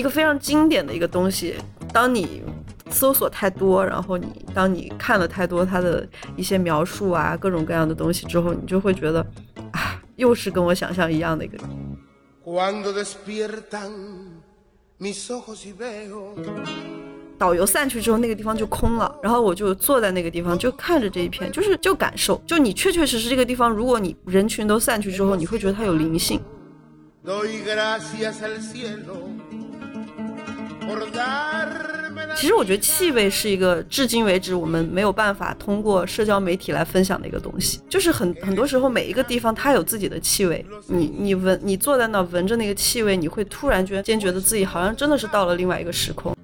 一个非常经典的一个东西。当你搜索太多，然后你当你看了太多它的一些描述啊，各种各样的东西之后，你就会觉得，啊，又是跟我想象一样的一个。导游散去之后，那个地方就空了，然后我就坐在那个地方，就看着这一片，就是就感受，就你确确实实这个地方，如果你人群都散去之后，你会觉得它有灵性。其实我觉得气味是一个至今为止我们没有办法通过社交媒体来分享的一个东西，就是很很多时候每一个地方它有自己的气味，你你闻你坐在那闻着那个气味，你会突然间觉得自己好像真的是到了另外一个时空。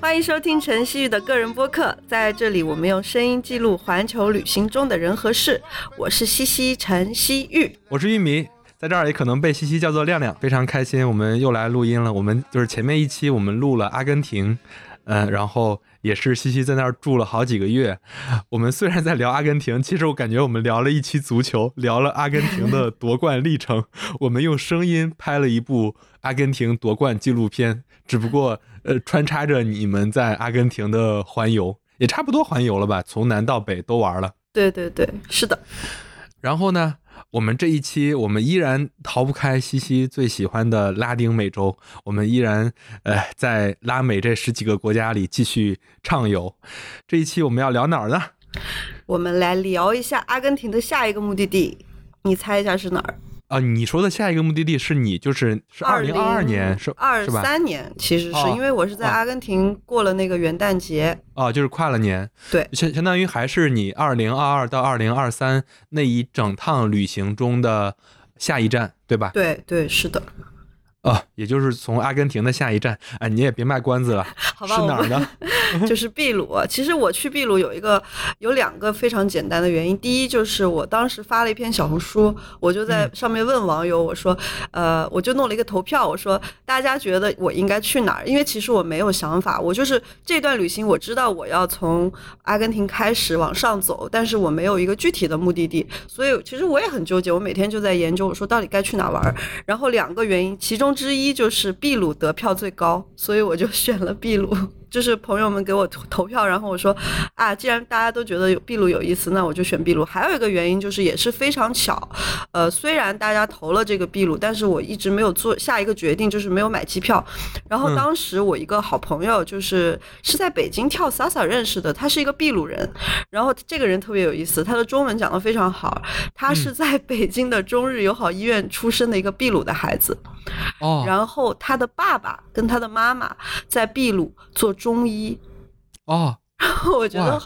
欢迎收听陈曦玉的个人播客，在这里我们用声音记录环球旅行中的人和事。我是西西陈曦玉，我是玉米，在这儿也可能被西西叫做亮亮，非常开心，我们又来录音了。我们就是前面一期我们录了阿根廷，嗯，然后也是西西在那儿住了好几个月。我们虽然在聊阿根廷，其实我感觉我们聊了一期足球，聊了阿根廷的 夺冠历程。我们用声音拍了一部阿根廷夺冠纪录片，只不过。呃，穿插着你们在阿根廷的环游，也差不多环游了吧？从南到北都玩了。对对对，是的。然后呢，我们这一期我们依然逃不开西西最喜欢的拉丁美洲，我们依然呃在拉美这十几个国家里继续畅游。这一期我们要聊哪儿呢？我们来聊一下阿根廷的下一个目的地，你猜一下是哪儿？啊，你说的下一个目的地是你就是是二零二二年是二三年，其实是因为我是在阿根廷过了那个元旦节啊，就是跨了年，对，相相当于还是你二零二二到二零二三那一整趟旅行中的下一站，对吧？对对，是的。啊，也就是从阿根廷的下一站，哎，你也别卖关子了，好吧？是哪儿呢？就是秘鲁。其实我去秘鲁有一个有两个非常简单的原因。第一就是我当时发了一篇小红书，我就在上面问网友，我说，呃，我就弄了一个投票，我说大家觉得我应该去哪儿？因为其实我没有想法，我就是这段旅行我知道我要从阿根廷开始往上走，但是我没有一个具体的目的地，所以其实我也很纠结。我每天就在研究，我说到底该去哪玩？然后两个原因，其中。之一就是秘鲁得票最高，所以我就选了秘鲁。就是朋友们给我投投票，然后我说啊，既然大家都觉得有秘鲁有意思，那我就选秘鲁。还有一个原因就是也是非常巧，呃，虽然大家投了这个秘鲁，但是我一直没有做下一个决定，就是没有买机票。然后当时我一个好朋友就是是在北京跳 salsa 认识的，他是一个秘鲁人，然后这个人特别有意思，他的中文讲得非常好，他是在北京的中日友好医院出生的一个秘鲁的孩子。哦，然后他的爸爸跟他的妈妈在秘鲁做中医，哦，然 后我觉得，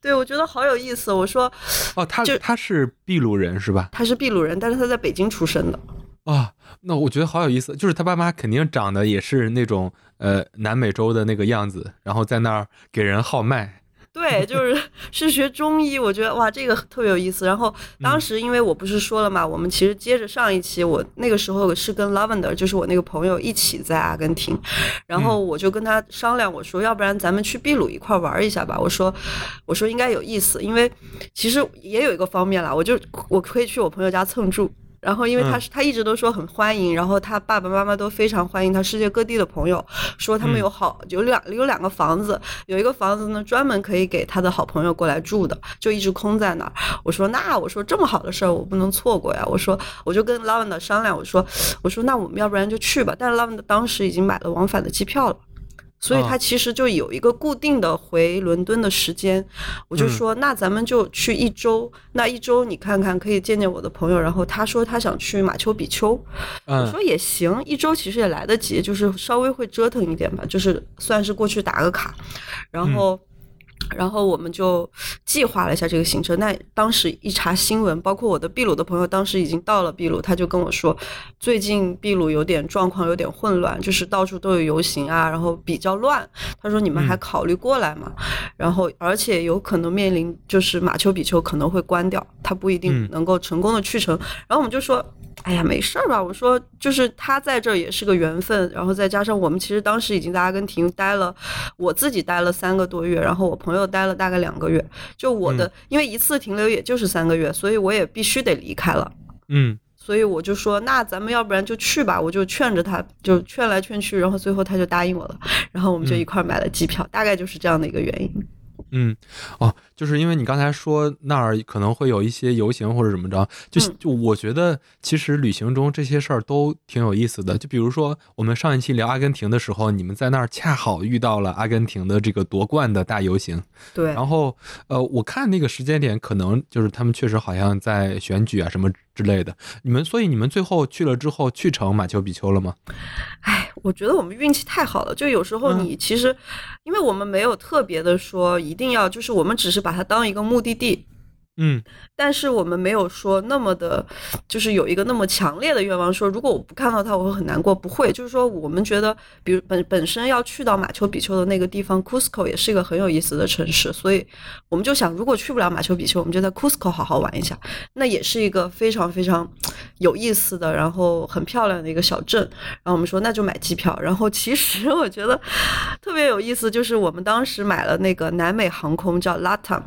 对我觉得好有意思。我说，哦，他他是秘鲁人是吧？他是秘鲁人，但是他在北京出生的。啊，那我觉得好有意思，就是他爸妈肯定长得也是那种呃南美洲的那个样子，然后在那儿给人号脉。对，就是 是学中医，我觉得哇，这个特别有意思。然后当时因为我不是说了嘛，我们其实接着上一期，我那个时候是跟 Lavender，就是我那个朋友一起在阿根廷，然后我就跟他商量，我说要不然咱们去秘鲁一块玩一下吧。我说我说应该有意思，因为其实也有一个方面啦，我就我可以去我朋友家蹭住。然后，因为他是他一直都说很欢迎，然后他爸爸妈妈都非常欢迎他世界各地的朋友，说他们有好有两有两个房子，有一个房子呢专门可以给他的好朋友过来住的，就一直空在那儿。我说那我说这么好的事儿我不能错过呀，我说我就跟 Lavender 商量，我说我说那我们要不然就去吧，但是 Lavender 当时已经买了往返的机票了。所以他其实就有一个固定的回伦敦的时间，我就说那咱们就去一周，那一周你看看可以见见我的朋友。然后他说他想去马丘比丘，我说也行，一周其实也来得及，就是稍微会折腾一点吧，就是算是过去打个卡，然后。然后我们就计划了一下这个行程。那当时一查新闻，包括我的秘鲁的朋友，当时已经到了秘鲁，他就跟我说，最近秘鲁有点状况，有点混乱，就是到处都有游行啊，然后比较乱。他说你们还考虑过来吗？然后而且有可能面临就是马丘比丘可能会关掉，他不一定能够成功的去成。然后我们就说。哎呀，没事儿吧？我说，就是他在这儿也是个缘分，然后再加上我们其实当时已经在阿根廷待了，我自己待了三个多月，然后我朋朋友待了大概两个月。就我的，因为一次停留也就是三个月，所以我也必须得离开了。嗯，所以我就说，那咱们要不然就去吧，我就劝着他，就劝来劝去，然后最后他就答应我了，然后我们就一块儿买了机票，大概就是这样的一个原因。嗯，哦，就是因为你刚才说那儿可能会有一些游行或者怎么着，就嗯就我觉得其实旅行中这些事儿都挺有意思的。就比如说我们上一期聊阿根廷的时候，你们在那儿恰好遇到了阿根廷的这个夺冠的大游行，对，然后呃，我看那个时间点可能就是他们确实好像在选举啊什么之类的。你们所以你们最后去了之后去成马丘比丘了吗？哎，我觉得我们运气太好了。就有时候嗯你其实，因为我们没有特别的说一定要，就是我们只是把把它当一个目的地，嗯但是我们没有说那么的，就是有一个那么强烈的愿望，说如果我不看到它，我会很难过。不会，就是说我们觉得，比如本本身要去到马丘比丘的那个地方，Cusco 也是一个很有意思的城市，所以我们就想，如果去不了马丘比丘，我们就在 Cusco 好好玩一下，那也是一个非常非常有意思的，然后很漂亮的一个小镇。然后我们说那就买机票，然后其实我觉得特别有意思，就是我们当时买了那个南美航空叫 LATAM。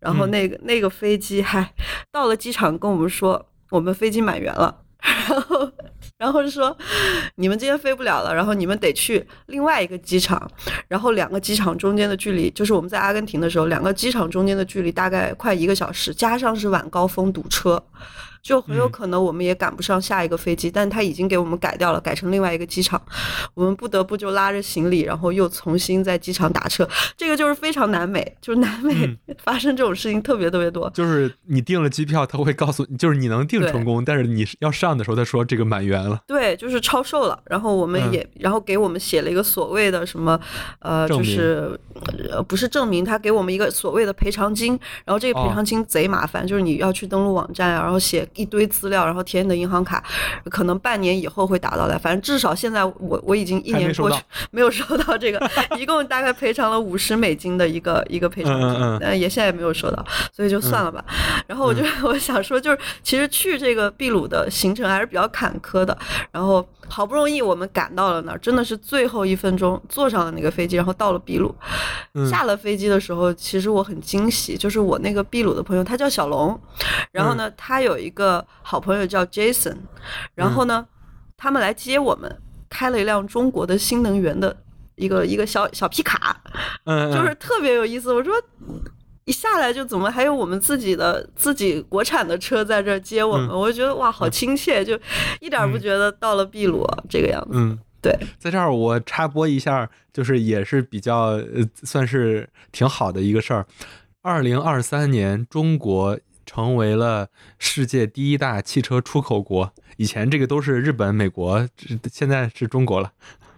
然后嗯那个、那个飞机还到了机场跟我们说，我们飞机满员了，然后然后就说你们今天飞不了了，然后你们得去另外一个机场，然后两个机场中间的距离，就是我们在阿根廷的时候，两个机场中间的距离大概快一个小时，加上是晚高峰堵车。就很有嗯可能我们也赶不上下一个飞机，但他已经给我们改掉了，改成另外一个机场，我们不得不就拉着行李，然后又重新在机场打车。这个就是非常南美，就是南美嗯 发生这种事情特别特别多。就是你订了机票，他会告诉你，就是你能订成功，但是你要上的时候，他说这个满员了。对，就是超售了，然后我们嗯也，然后给我们写了一个所谓的什么，呃，就是呃不是证明，他给我们一个所谓的赔偿金，然后这个赔哦偿金贼麻烦，就是你要去登录网站啊，然后写一堆资料，然后填你的银行卡，可能半年以后会打到来，反正至少现在我我已经一年过去 没有收到这个，一共大概赔偿了五十美金的一个一个赔偿金，嗯嗯也现在也没有收到，所以就算了吧。然后我就、我想说，就是其实去这个秘鲁的行程还是比较坎坷的。然后好不容易我们赶到了那儿，真的是最后一分钟坐上了那个飞机，然后到了秘鲁。嗯下了飞机的时候，其实我很惊喜，就是我那个秘鲁的朋友，他叫小龙，然后呢，他有一个好朋友叫 Jason，然后呢，他们来接我们，开了一辆中国的新能源的。一个一个小小皮卡，嗯，就是特别有意思。我说一下来就怎么还有我们自己的自己国产的车在这儿接我们，嗯我就觉得哇，好亲切，就一点儿不嗯觉得到了秘鲁啊这个样子。嗯，对，在这儿我插播一下，就是也是比较呃，算是挺好的一个事儿。二零二三年，中国成为了世界第一大汽车出口国。以前这个都是日本、美国，这现在是中国了。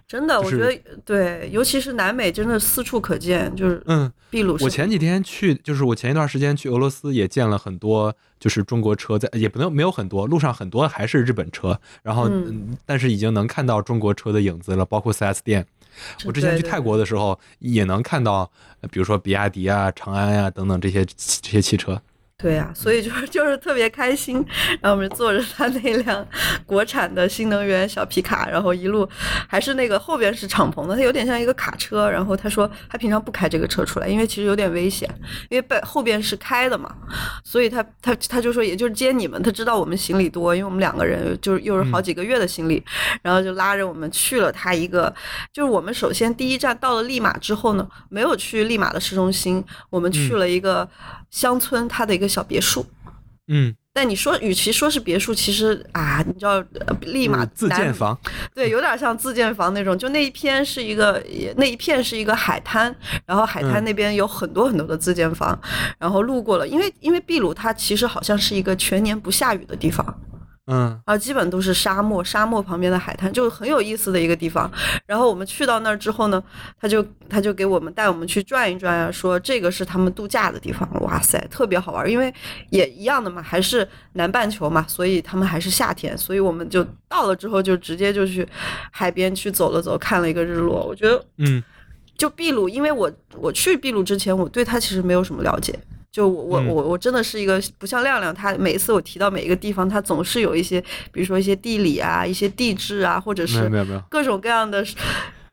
真的，我觉得对，尤其是南美，真的四处可见，就是嗯，秘鲁是。我前几天去，就是我前一段时间去俄罗斯，也见了很多，就是中国车在，也不能没有很多，路上很多还是日本车，然后、嗯嗯但是已经能看到中国车的影子了，包括 4S 店。我之前去泰国的时候，也能看到，呃比如说比亚迪啊、长安呀、等等这些这些汽车。对呀、所以就是就是特别开心，然后我们坐着他那辆国产的新能源小皮卡，然后一路还是那个后边是敞篷的，它有点像一个卡车。然后他说他平常不开这个车出来，因为其实有点危险，因为背后边是开的嘛，所以他他他就说也就是接你们，他知道我们行李多，因为我们两个人就是又是好几个月的行李，然后就拉着我们去了他一个，就是我们首先第一站到了利马之后呢，没有去利马的市中心，我们去了一个乡村，它的一个小别墅。嗯，但你说，与其说是别墅，其实啊，你知道，呃立马就是自建房。对，有点像自建房那种。就那一片是一个，那一片是一个海滩，然后海滩嗯那边有很多很多的自建房，然后路过了，因为因为秘鲁它其实好像是一个全年不下雨的地方。嗯啊，基本都是沙漠，沙漠旁边的海滩，就很有意思的一个地方。然后我们去到那儿之后呢，他就他就给我们带我们去转一转啊，说这个是他们度假的地方。哇塞，特别好玩，因为也一样的嘛，还是南半球嘛，所以他们还是夏天，所以我们就到了之后就直接就去海边去走了走，看了一个日落。我觉得嗯就秘鲁，因为我我去秘鲁之前，我对它其实没有什么了解。就我我嗯我我真的是一个不像亮亮，他每一次我提到每一个地方，他总是有一些，比如说一些地理啊、一些地质啊，或者是。各种各样的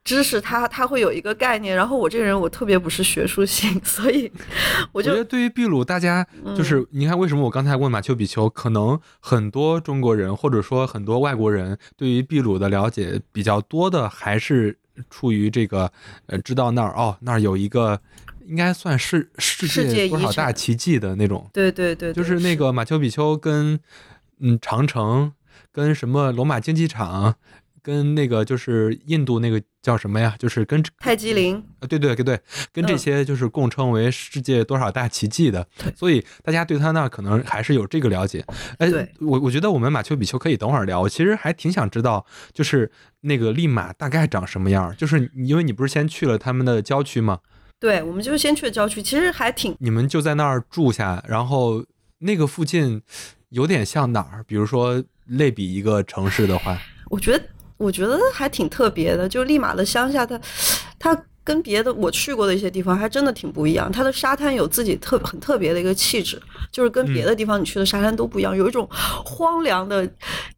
知识，他他会有一个概念。然后我这个人我特别不是学术性，所以我就觉得对于秘鲁，大家就是你看，为什么我刚才问马丘比丘，可能很多中国人或者说很多外国人对于秘鲁的了解比较多的，还是出于这个呃，知道那儿哦，那儿有一个应该算是世界多少大奇迹的那种。对对对，就是那个马丘比丘跟嗯长城跟什么罗马竞技场。跟那个就是印度那个叫什么呀？就是跟泰姬陵啊，对对对对，跟这些就是共称为世界多少大奇迹的，所以大家对他那可能还是有这个了解。哎，我我觉得我们马丘比丘可以等会儿聊。我其实还挺想知道，就是那个利马大概长什么样？就是因为你不是先去了他们的郊区吗？对，我们就先去了郊区，其实还挺……你们就在那儿住下，然后那个附近有点像哪儿？比如说类比一个城市的话，我觉得。我觉得还挺特别的，就立马的乡下，它，它跟别的我去过的一些地方还真的挺不一样。它的沙滩有自己特很特别的一个气质，就是跟别的地方你去的沙滩都不一样，有一种荒凉的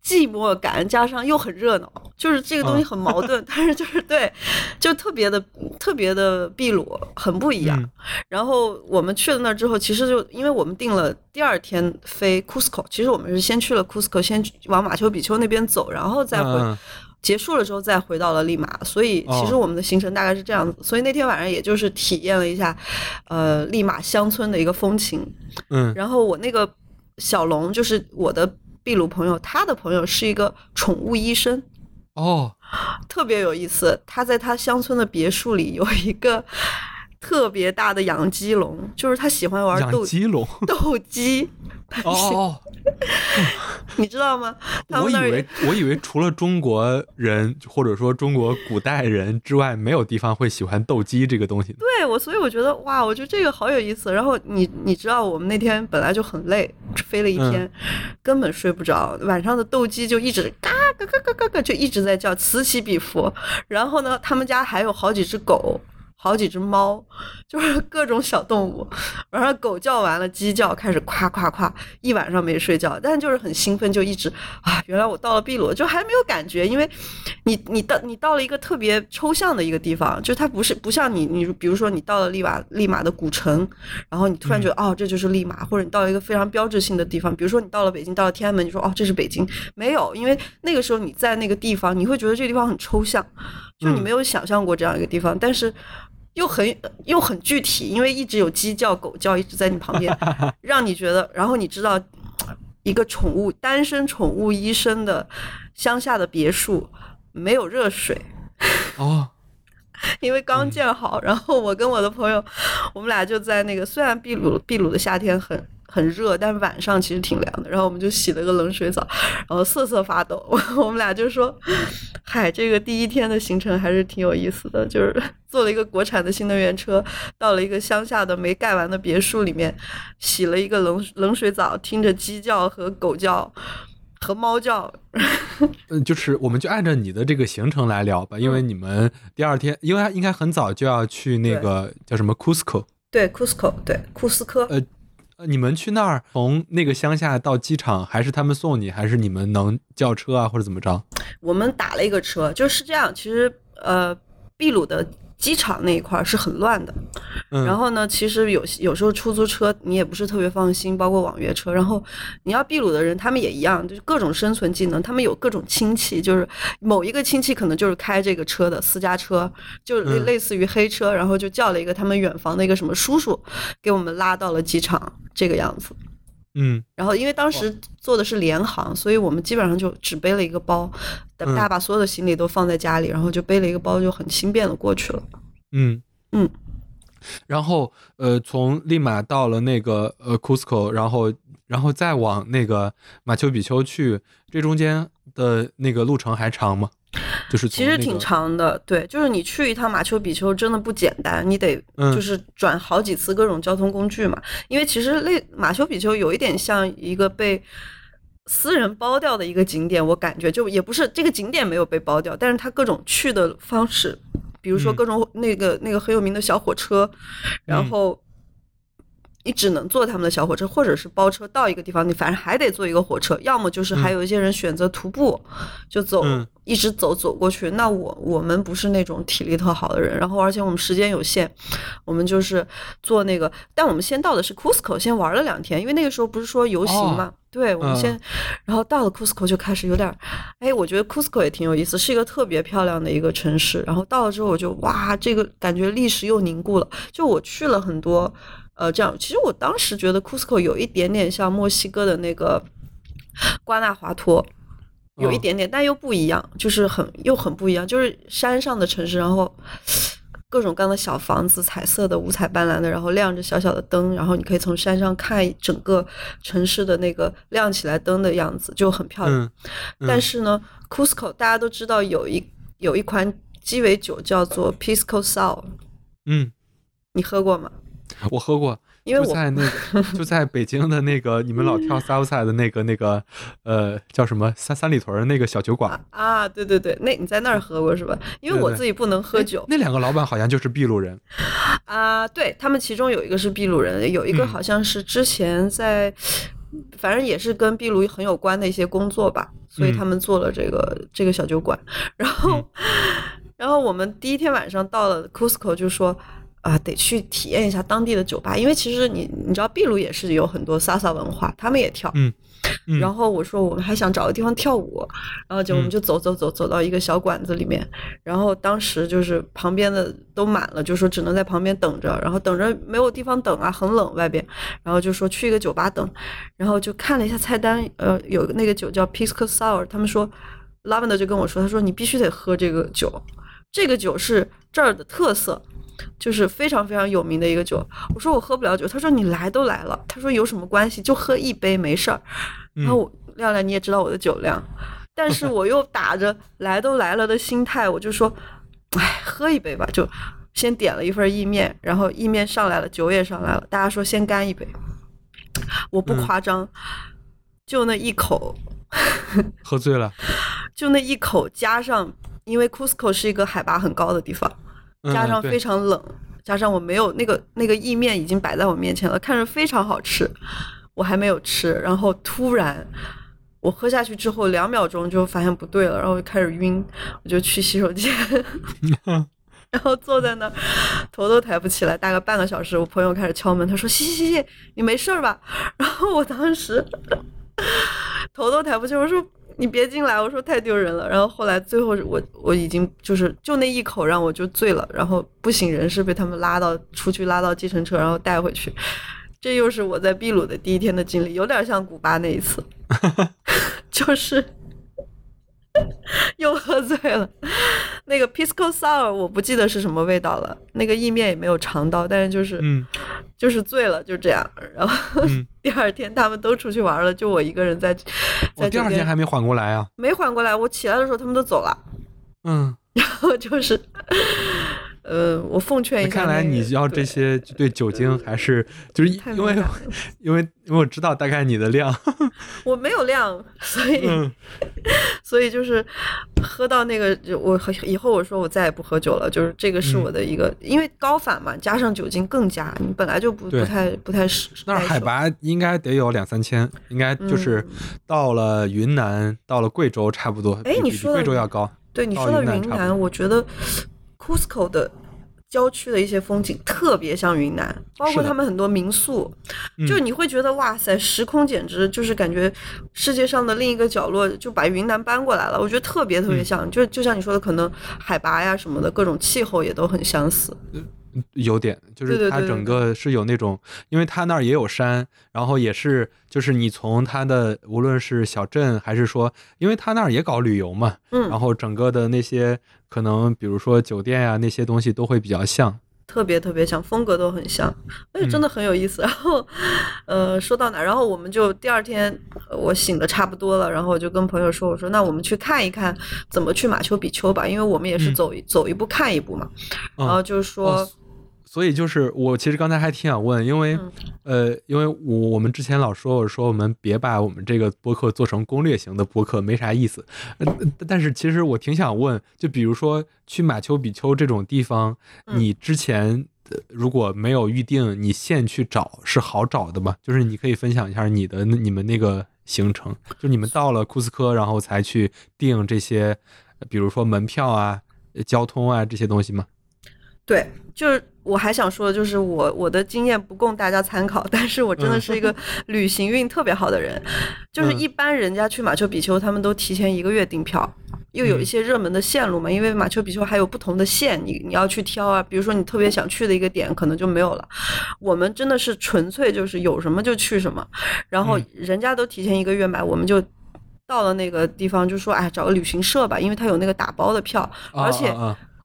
寂寞感，加上又很热闹，就是这个东西很矛盾。但是就是对，就特别的特别的秘鲁，很不一样。然后我们去了那儿之后，其实就因为我们定了第二天飞 Cusco，其实我们是先去了 Cusco，先往马丘比丘那边走，然后再回。结束了之后，再回到了利马，所以其实我们的行程大概是这样子。所以那天晚上也就是体验了一下，呃，利马乡村的一个风情。嗯，然后我那个小龙就是我的秘鲁朋友，他的朋友是一个宠物医生。哦，特别有意思。他在他乡村的别墅里有一个特别大的养鸡笼，就是他喜欢玩斗鸡笼、斗鸡。哦。你知道吗？我以为我以为除了中国人或者说中国古代人之外，没有地方会喜欢斗鸡这个东西。对我，所以我觉得哇，我觉得这个好有意思。然后你你知道，我们那天本来就很累，飞了一天，根本睡不着。晚上的斗鸡就一直嘎嘎嘎嘎嘎嘎，就一直在叫，此起彼伏。然后呢，他们家还有好几只狗。好几只猫，就是各种小动物。晚上狗叫完了，鸡叫，开始夸夸夸，一晚上没睡觉，但是就是很兴奋，就一直啊，原来我到了秘鲁，就还没有感觉，因为你你到你到了一个特别抽象的一个地方，就它不是不像你你比如说你到了利瓦利马的古城，然后你突然觉得哦这就是利马，或者你到了一个非常标志性的地方，比如说你到了北京，到了天安门，你说哦这是北京，没有，因为那个时候你在那个地方，你会觉得这个地方很抽象，就你没有想象过这样一个地方，但是。又很又很具体，因为一直有鸡叫、狗叫一直在你旁边，让你觉得，然后你知道，一个宠物单身宠物医生的乡下的别墅没有热水哦，因为刚建好。然后我跟我的朋友，我们俩就在那个虽然秘鲁秘鲁的夏天很。很热，但是晚上其实挺凉的。然后我们就洗了个冷水澡，然后瑟瑟发抖。我们俩就说：“嗨，这个第一天的行程还是挺有意思的，就是 坐了一个国产的新能源车，到了一个乡下的没盖完的别墅里面，洗了一个冷冷水澡，听着鸡叫和狗叫和猫叫。嗯，就是我们就按照你的这个行程来聊吧，因为你们第二天，因为应该很早就要去那个叫什么 Cusco，对 Cusco，对库斯科，呃。你们去那儿从那个乡下到机场，还是他们送你，还是你们能叫车啊，或者怎么着？我们打了一个车，就是这样。其实，呃，秘鲁的。机场那一块是很乱的，然后呢，其实有有时候出租车你也不是特别放心，包括网约车。然后你要秘鲁的人，他们也一样，就是各种生存技能，他们有各种亲戚，就是某一个亲戚可能就是开这个车的私家车，就类类似于黑车，然后就叫了一个他们远房的一个什么叔叔，给我们拉到了机场这个样子。嗯，然后因为当时做的是联航，所以我们基本上就只背了一个包，大把所有的行李都放在家里，然后就背了一个包，就很轻便的过去了。嗯。嗯，然后呃，从利马到了那个呃 Cusco，然后然后再往那个马丘比丘去，这中间的那个路程还长吗？就是其实挺长的，对，就是你去一趟马丘比丘真的不简单，你得就是转好几次各种交通工具嘛。因为其实那马丘比丘有一点像一个被私人包掉的一个景点，我感觉就也不是这个景点没有被包掉，但是它各种去的方式，比如说各种那个那个很有名的小火车，然后。你只能坐他们的小火车，或者是包车到一个地方，你反正还得坐一个火车，要么就是还有一些人选择徒步，就走、嗯一直走走过去。那我我们不是那种体力特好的人，然后而且我们时间有限，我们就是坐那个，但我们先到的是 Cusco，先玩了两天，因为那个时候不是说游行嘛。对，我们先，嗯然后到了 Cusco 就开始有点儿，哎，我觉得 Cusco 也挺有意思，是一个特别漂亮的一个城市。然后到了之后，我就哇，这个感觉历史又凝固了。就我去了很多，呃，这样，其实我当时觉得 Cusco 有一点点像墨西哥的那个瓜纳华托，有一哦点点，但又不一样，就是很又很不一样，就是山上的城市，然后。各种各样的小房子，彩色的、五彩斑斓的，然后亮着小小的灯，然后你可以从山上看整个城市的那个亮起来灯的样子，就很漂亮。嗯，嗯但是呢，Cusco 大家都知道有一有一款鸡尾酒叫做 Pisco Sour，嗯，你喝过吗？我喝过，因为我就在那个 就在北京的那个你们老跳 Southside 的那个那个呃叫什么三三里屯那个小酒馆。啊，对对对，那你在那儿喝过是吧？因为我自己不能喝酒那两个老板好像就是秘鲁人。啊，对他们其中有一个是秘鲁人，有一个嗯好像是之前在，反正也是跟秘鲁很有关的一些工作吧，所以嗯他们做了这个这个小酒馆。然后，然后我们第一天晚上到了 Cusco 就说。啊，得去体验一下当地的酒吧，因为其实你你知道秘鲁也是有很多萨萨文化，他们也跳。嗯嗯然后我说我们还想找个地方跳舞，然后就我们嗯就走走走走到一个小馆子里面，然后当时就是旁边的都满了，就说只能在旁边等着，然后等着没有地方等啊，很冷外边，然后就说去一个酒吧等，然后就看了一下菜单，呃，有那个酒叫 Pisco Sour，他们说 Lavender 就跟我说，他说你必须得喝这个酒，这个酒是这儿的特色。就是非常非常有名的一个酒，我说我喝不了酒，他说你来都来了，他说有什么关系，就喝一杯没事儿。然后我亮亮你也知道我的酒量，但是我又打着来都来了的心态，我就说，哎，喝一杯吧，就先点了一份意面，然后意面上来了，酒也上来了，大家说先干一杯，我不嗯。夸张，就那一口，喝醉了，就那一口加上，因为 Cusco 是一个海拔很高的地方，加上非常冷，加上我没有那个那个意面已经摆在我面前了，看着非常好吃，我还没有吃，然后突然我喝下去之后两秒钟就发现不对了，然后就开始晕，我就去洗手间，然后坐在那儿头都抬不起来，大概半个小时，我朋友开始敲门，他说：“西西西西，你没事儿吧？” 然后我当时头都抬不起，我说。你别进来！我说太丢人了。然后后来最后我我已经就是就那一口让我就醉了，然后不省人事，被他们拉到出去拉到计程车，然后带回去。这又是我在秘鲁的第一天的经历，有点像古巴那一次，就是 又喝醉了。那个 Pisco Sour 我不记得是什么味道了，那个意面也没有尝到，但是就是、嗯就是醉了，就这样。然后、嗯 第二天他们都出去玩了，就我一个人在我第二天还没缓过来啊。没缓过来。我起来的时候他们都走了，嗯，然后就是，呃，我奉劝一下、那个，看来你要这些对酒精还是就是因为 因为因为我知道大概你的量。我没有量，所以、嗯 所以就是喝到那个，就我以后我说我再也不喝酒了，就是这个是嗯我的一个，因为高反嘛，加上酒精更加，你本来就不不太不太适。那儿海拔应该得有两三千，应该就是嗯到了云南，到了贵州差不多。哎你说的贵州要高。对你说到云南云南，我觉得 Cusco 的郊区的一些风景特别像云南，包括他们很多民宿，嗯。就你会觉得哇塞，时空简直就是感觉世界上的另一个角落就把云南搬过来了，我觉得特别特别嗯。像，就就像你说的，可能海拔呀什么的各种气候也都很相似。有点，就是它整个是有那种，因为它那儿也有山，然后也是，就是你从它的无论是小镇还是说，因为它那儿也搞旅游嘛，嗯，然后整个的那些可能比如说酒店呀、那些东西都会比较像。特别特别像，风格都很像，而且真的很有意思。然后，呃，说到哪儿，然后我们就第二天呃我醒的差不多了，然后我就跟朋友说，我说那我们去看一看怎么去马丘比丘吧，因为我们也是嗯走一、走一步看一步嘛。嗯然后就是说，哦所以就是我其实刚才还挺想问，因为、嗯呃，因为我我们之前老说我说我们别把我们这个播客做成攻略型的播客，没啥意思。呃，但是其实我挺想问，就比如说去马丘比丘这种地方，嗯你之前呃如果没有预定，你现去找是好找的吗？就是你可以分享一下你的你们那个行程，就你们到了库斯科，然后才去订这些，呃比如说门票啊、呃交通啊这些东西吗？对，就是我还想说的就是我我的经验不供大家参考，但是我真的是一个旅行运特别好的人，就是嗯一般人家去马丘比丘，他们都提前一个月订票。又有一嗯些热门的线路嘛，因为马丘比丘还有不同的线，你你要去挑啊。比如说你特别想去的一个点，可能就没有了。我们真的是纯粹就是有什么就去什么，然后嗯人家都提前一个月买，我们就到了那个地方就说，哎，找个旅行社吧，因为他有那个打包的票，而且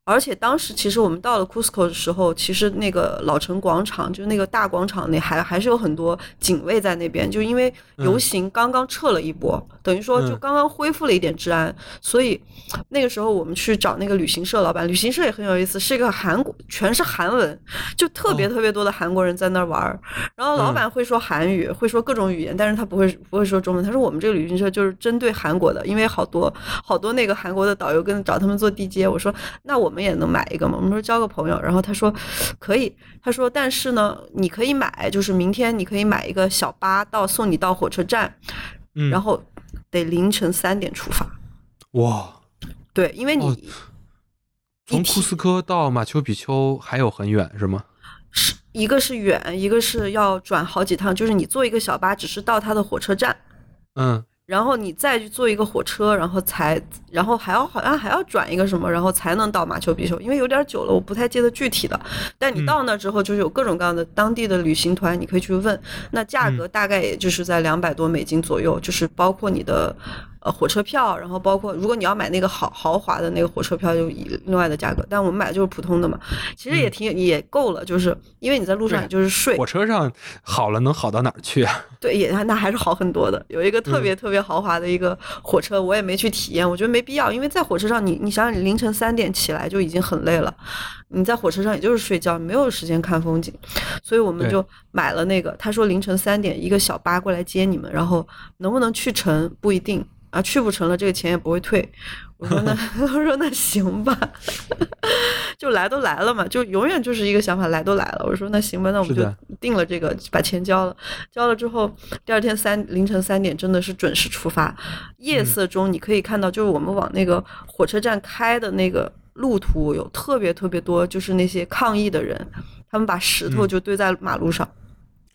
而且当时其实我们到了 Cusco 的时候，其实那个老城广场，就那个大广场那还还是有很多警卫在那边，就因为游行刚刚撤了一波，等于说就嗯刚刚恢复了一点治安，所以那个时候我们去找那个旅行社老板，旅行社也很有意思，是一个韩国，全是韩文，就特别哦特别多的韩国人在那儿玩儿，然后老嗯板会说韩语，会说各种语言，但是他不会不会说中文。他说我们这个旅行社就是针对韩国的，因为好多好多那个韩国的导游跟找他们做地接。我说那我们也能买一个吗？我们说交个朋友，然后他说可以。他说但是呢，你可以买，就是明天你可以买一个小巴到送你到火车站，嗯，然后得凌晨三点出发。哇，对，因为你、哦从库斯科到马丘比丘还有很远是吗？是一个是远，一个是要转好几趟，就是你坐一个小巴只是到它的火车站。嗯然后你再去坐一个火车，然后才，然后还要好像还要转一个什么，然后才能到马丘比丘，因为有点久了，我不太记得具体的。但你嗯到那之后，就是有各种各样的当地的旅行团，你可以去问，那价格大概也就是在两百多美金左右，就是包括你的呃火车票，然后包括如果你要买那个豪豪华的那个火车票，就以另外的价格。但我们买的就是普通的嘛，其实也挺、也够了，就是因为你在路上也就是睡，火车上好了能好到哪儿去啊？对，也那还是好很多的。有一个特嗯别特别豪华的一个火车，我也没去体验，我觉得没必要，因为在火车上你，你想想，你凌晨三点起来就已经很累了，你在火车上也就是睡觉，没有时间看风景，所以我们就买了那个。他说凌晨三点一个小巴过来接你们，然后能不能去成不一定啊，去不成了这个钱也不会退。我说那 我说那行吧，就来都来了嘛，就永远就是一个想法，来都来了。我说那行吧，那我们就定了这个，把钱交了。交了之后，第二天三凌晨三点真的是准时出发。夜色中你可以看到，就是我们往那个火车站开的那个路途有特别特别多，就是那些抗议的人，他们把石头嗯就堆在马路上，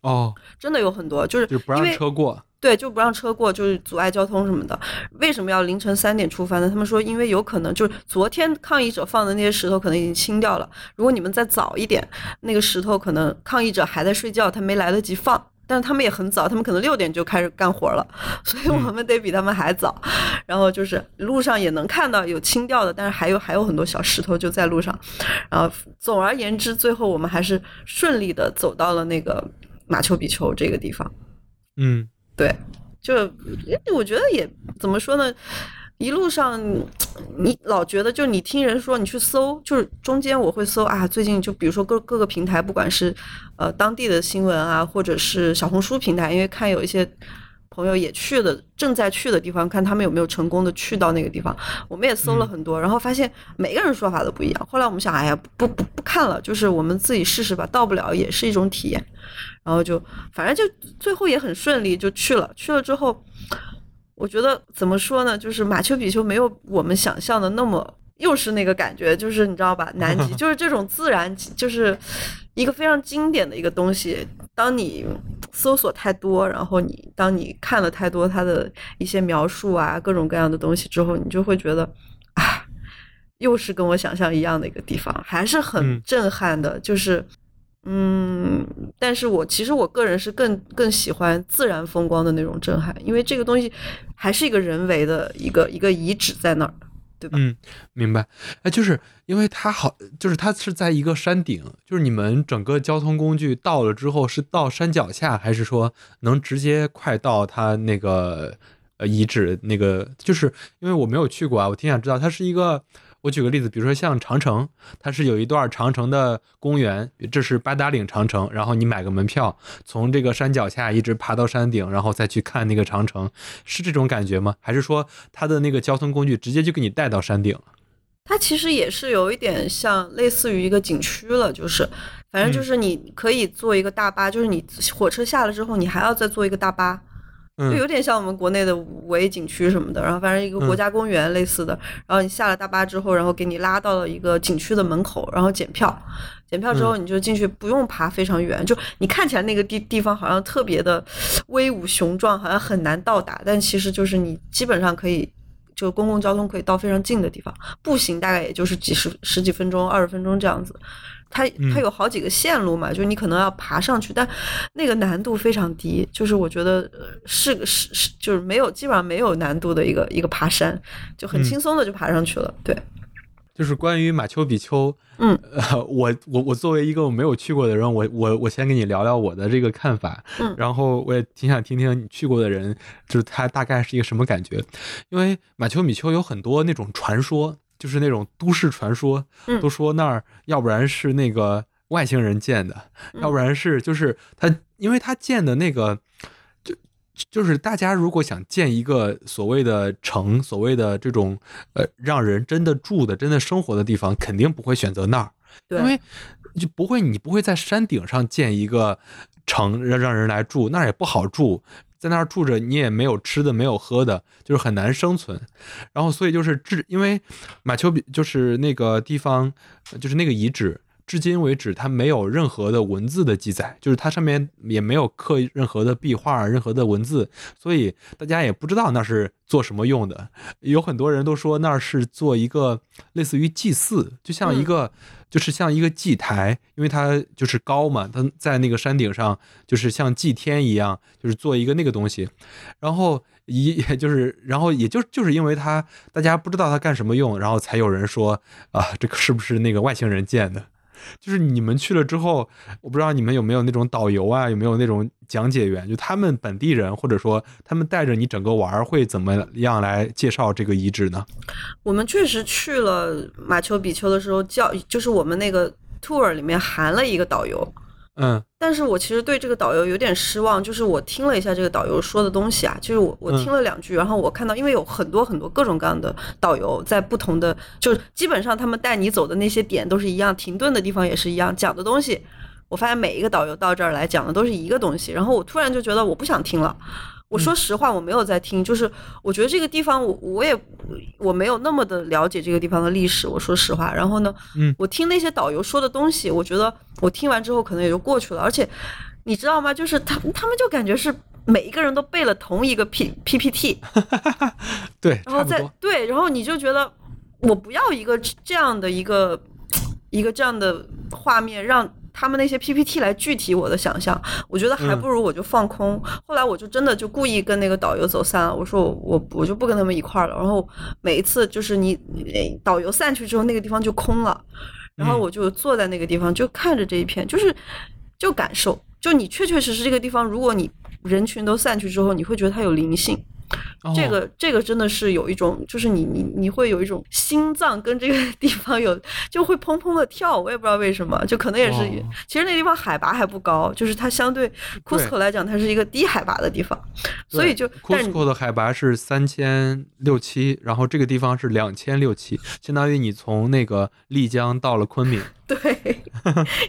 哦，真的有很多，就是就是不让车过。对，就不让车过，就是阻碍交通什么的。为什么要凌晨三点出发呢？他们说，因为有可能就是昨天抗议者放的那些石头可能已经清掉了，如果你们再早一点，那个石头可能抗议者还在睡觉，他没来得及放。但是他们也很早，他们可能六点就开始干活了，所以我们得比他们还早。然后就是路上也能看到有清掉的，但是还有还有很多小石头就在路上。然后总而言之，最后我们还是顺利的走到了那个马丘比丘这个地方。嗯对，就我觉得也怎么说呢，一路上你老觉得，就你听人说，你去搜，就是中间我会搜啊，最近就比如说各各个平台，不管是呃当地的新闻啊，或者是小红书平台，因为看有一些。朋友也去的，正在去的地方，看他们有没有成功的去到那个地方。我们也搜了很多，然后发现每个人说法都不一样。后来我们想，哎呀，不不不看了，就是我们自己试试吧，到不了也是一种体验。然后就反正就最后也很顺利就去了，去了之后，我觉得怎么说呢，就是马丘比丘没有我们想象的那么。又是那个感觉，就是你知道吧，南极就是这种自然，就是一个非常经典的一个东西。当你搜索太多，然后你当你看了太多它的一些描述啊，各种各样的东西之后，你就会觉得，啊，又是跟我想象一样的一个地方，还是很嗯震撼的。就是，嗯，但是我其实我个人是更更喜欢自然风光的那种震撼，因为这个东西还是一个人为的一个一个遗址在那儿。对吧？嗯，明白。哎，就是因为它好，就是它是在一个山顶，就是你们整个交通工具到了之后是到山脚下，还是说能直接快到它那个呃遗址那个？就是因为我没有去过啊，我挺想知道它是一个。我举个例子，比如说像长城，它是有一段长城的公园，这是八达岭长城，然后你买个门票，从这个山脚下一直爬到山顶，然后再去看那个长城，是这种感觉吗？还是说它的那个交通工具直接就给你带到山顶了？它其实也是有一点像类似于一个景区了，就是反反正就是你可以坐一个大巴，就是你火车下了之后，你还要再坐一个大巴。就有点像我们国内的五 A 景区什么的，然后反正一个国家公园类似的，然后你下了大巴之后，然后给你拉到了一个景区的门口，然后检票，检票之后你就进去，不用爬非常远，就你看起来那个地地方好像特别的 威武雄壮，好像很难到达，但其实就是你基本上可以就公共交通可以到非常近的地方，步行大概也就是几十十几分钟、二十分钟这样子。它它有好几个线路嘛，就是你可能要爬上去，但那个难度非常低，就是我觉得是是是，就是没有基本上没有难度的一个一个爬山，就很轻松的就爬上去了。对，就是关于马丘比丘，嗯，呃，我我我作为一个我没有去过的人，我我我先跟你聊聊我的这个看法，嗯，然后我也挺想听听你去过的人，就是他大概是一个什么感觉，因为马丘比丘有很多那种传说。就是那种都市传说，都说那儿要不然是那个外星人建的，要不然是就是他，因为他建的那个，就就是大家如果想建一个所谓的城，所谓的这种呃让人真的住的、真的生活的地方，肯定不会选择那儿，因为就不会你不会在山顶上建一个城让让人来住，那儿也不好住。在那儿住着，你也没有吃的，没有喝的，就是很难生存。然后，所以就是治，因为马丘比就是那个地方，就是那个遗址，至今为止它没有任何的文字的记载，就是它上面也没有刻任何的壁画，任何的文字，所以大家也不知道那是做什么用的。有很多人都说那是做一个类似于祭祀，就像一个。就是像一个祭台，因为它就是高嘛，它在那个山顶上，就是像祭天一样，就是做一个那个东西。然后一 就是，然后也就就是因为它大家不知道它干什么用，然后才有人说啊，这个是不是那个外星人建的？就是你们去了之后，我不知道你们有没有那种导游啊，有没有那种讲解员，就他们本地人，或者说他们带着你整个玩儿，会怎么样来介绍这个遗址呢？我们确实去了马丘比丘的时候，叫就是我们那个 tour 里面含了一个导游。嗯，但是我其实对这个导游有点失望，就是我听了一下这个导游说的东西啊，就是我我听了两句，然后我看到，因为有很多很多各种各样的导游在不同的，就是基本上他们带你走的那些点都是一样，停顿的地方也是一样，讲的东西，我发现每一个导游到这儿来讲的都是一个东西，然后我突然就觉得我不想听了。我说实话，我没有在听，就是我觉得这个地方，我我也我没有那么的了解这个地方的历史。我说实话，然后呢，嗯，我听那些导游说的东西，我觉得我听完之后可能也就过去了。而且你知道吗？就是他他们就感觉是每一个人都背了同一个 P P P T，对，然后再对，然后你就觉得我不要一个这样的一个一个这样的画面让。他们那些 PPT 来具体我的想象，我觉得还不如我就放空。后来我就真的就故意跟那个导游走散了，我说我我我就不跟他们一块儿了。然后每一次就是你导游散去之后，那个地方就空了，然后我就坐在那个地方就看着这一片，就是就感受，就你确确实实这个地方，如果你人群都散去之后，你会觉得它有灵性。这个这个真的是有一种，就是你你你会有一种心脏跟这个地方有就会砰砰的跳，我也不知道为什么，就可能也是，其实那地方海拔还不高，就是它相对库斯科来讲，它是一个低海拔的地方，所以就库斯科的海拔是三千六七，然后这个地方是两千六七，相当于你从那个丽江到了昆明。对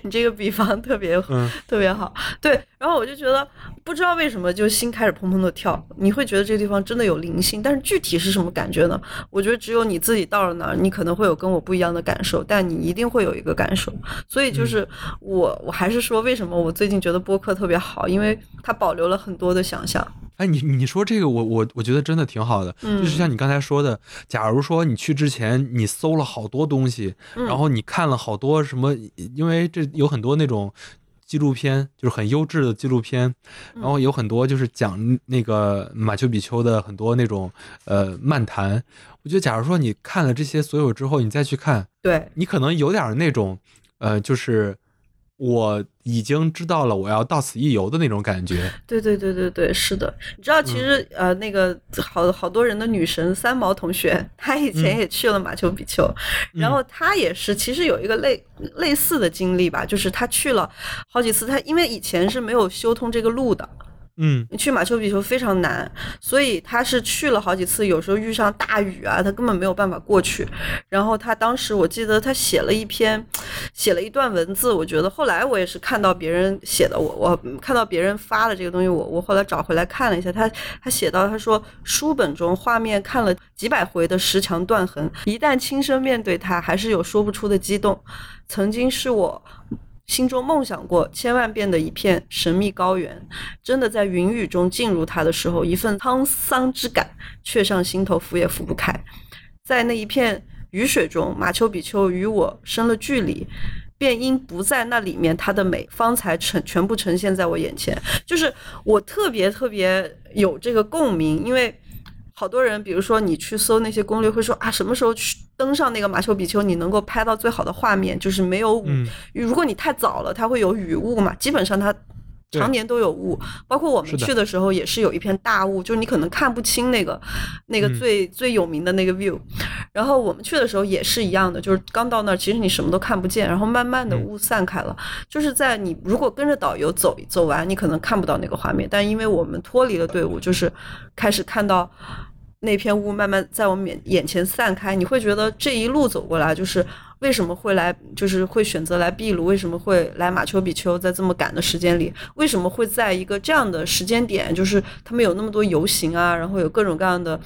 你这个比方特别特别好，对，然后我就觉得不知道为什么就心开始砰砰的跳，你会觉得这个地方真的有灵性，但是具体是什么感觉呢？我觉得只有你自己到了那儿，你可能会有跟我不一样的感受，但你一定会有一个感受。所以就是我我还是说，为什么我最近觉得播客特别好，因为它保留了很多的想象。哎，你你说这个，我我我觉得真的挺好的，就是像你刚才说的，假如说你去之前你搜了好多东西，然后你看了好多什么，因为这有很多那种纪录片，就是很优质的纪录片，然后有很多就是讲那个马丘比丘的很多那种呃漫谈。我觉得，假如说你看了这些所有之后，你再去看，对你可能有点那种呃，就是。我已经知道了，我要到此一游的那种感觉。对对对对对，是的。你知道，其实呃，那个好好多人的女神三毛同学，她以前也去了马丘比丘，然后她也是其实有一个类类似的经历吧，就是她去了好几次。她因为以前是没有修通这个路的，嗯你去马丘比丘非常难，所以他是去了好几次，有时候遇上大雨啊，他根本没有办法过去。然后他当时我记得他写了一篇，写了一段文字，我觉得后来我也是看到别人写的，我我看到别人发的这个东西，我我后来找回来看了一下，他他写到他说书本中画面看了几百回的石墙断痕，一旦亲身面对它，还是有说不出的激动。曾经是我。心中梦想过千万遍的一片神秘高原，真的在云雨中进入它的时候，一份沧桑之感却上心头，拂也拂不开。在那一片雨水中，马丘比丘与我生了距离，便因不在那里面，它的美方才呈全部呈现在我眼前。就是我特别特别有这个共鸣，因为。好多人，比如说你去搜那些攻略，会说啊，什么时候去登上那个马丘比丘，你能够拍到最好的画面，就是没有雾。嗯如果你太早了，它会有雨雾嘛，基本上它常年都有雾。包括我们去的时候，也是有一片大雾，就是你可能看不清那个那个嗯最、最有名的那个 view。然后我们去的时候也是一样的，就是刚到那儿，其实你什么都看不见，然后慢慢的嗯雾散开了。就是在你如果跟着导游走走完，你可能看不到那个画面，但因为我们脱离了队伍，就是开始看到那片雾慢慢在我们眼眼前散开，你会觉得这一路走过来，就是为什么会来，就是会选择来秘鲁，为什么会来马丘比丘，在这么赶的时间里，为什么会在一个这样的时间点，就是他们有那么多游行啊，然后有各种各样的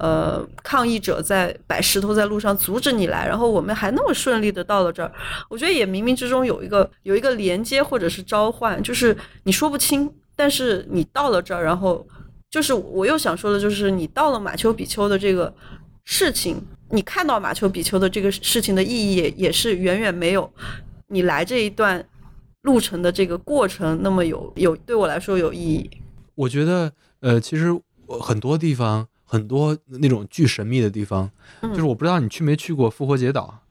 呃抗议者在摆石头在路上阻止你来，然后我们还那么顺利的到了这儿，我觉得也冥冥之中有一个有一个连接或者是召唤，就是你说不清，但是你到了这儿，然后就是我又想说的就是你到了马丘比丘的这个事情，你看到马丘比丘的这个事情的意义也也是远远没有你来这一段路程的这个过程那么有有对我来说有意义。我觉得，呃，其实我很多地方，很多那种巨神秘的地方，嗯就是我不知道你去没去过复活节岛，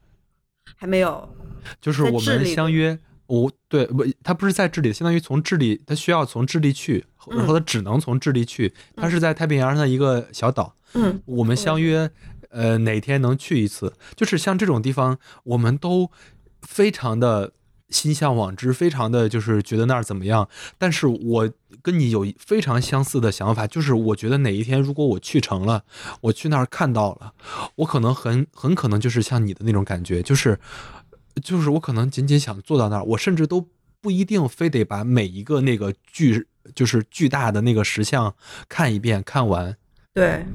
还没有，就是我们相约，我对不，他不是在智利，相当于从智利，他需要从智利去，嗯然后他只能从智利去，他是在太平洋上的一个小岛，嗯我们相约，呃，哪天能去一次？就是像这种地方，我们都非常的心向往之，非常的就是觉得那儿怎么样。但是我跟你有非常相似的想法，就是我觉得哪一天如果我去成了，我去那儿看到了，我可能很很可能就是像你的那种感觉，就是就是我可能仅仅想坐到那儿，我甚至都不一定非得把每一个那个巨就是巨大的那个石像看一遍看完。对，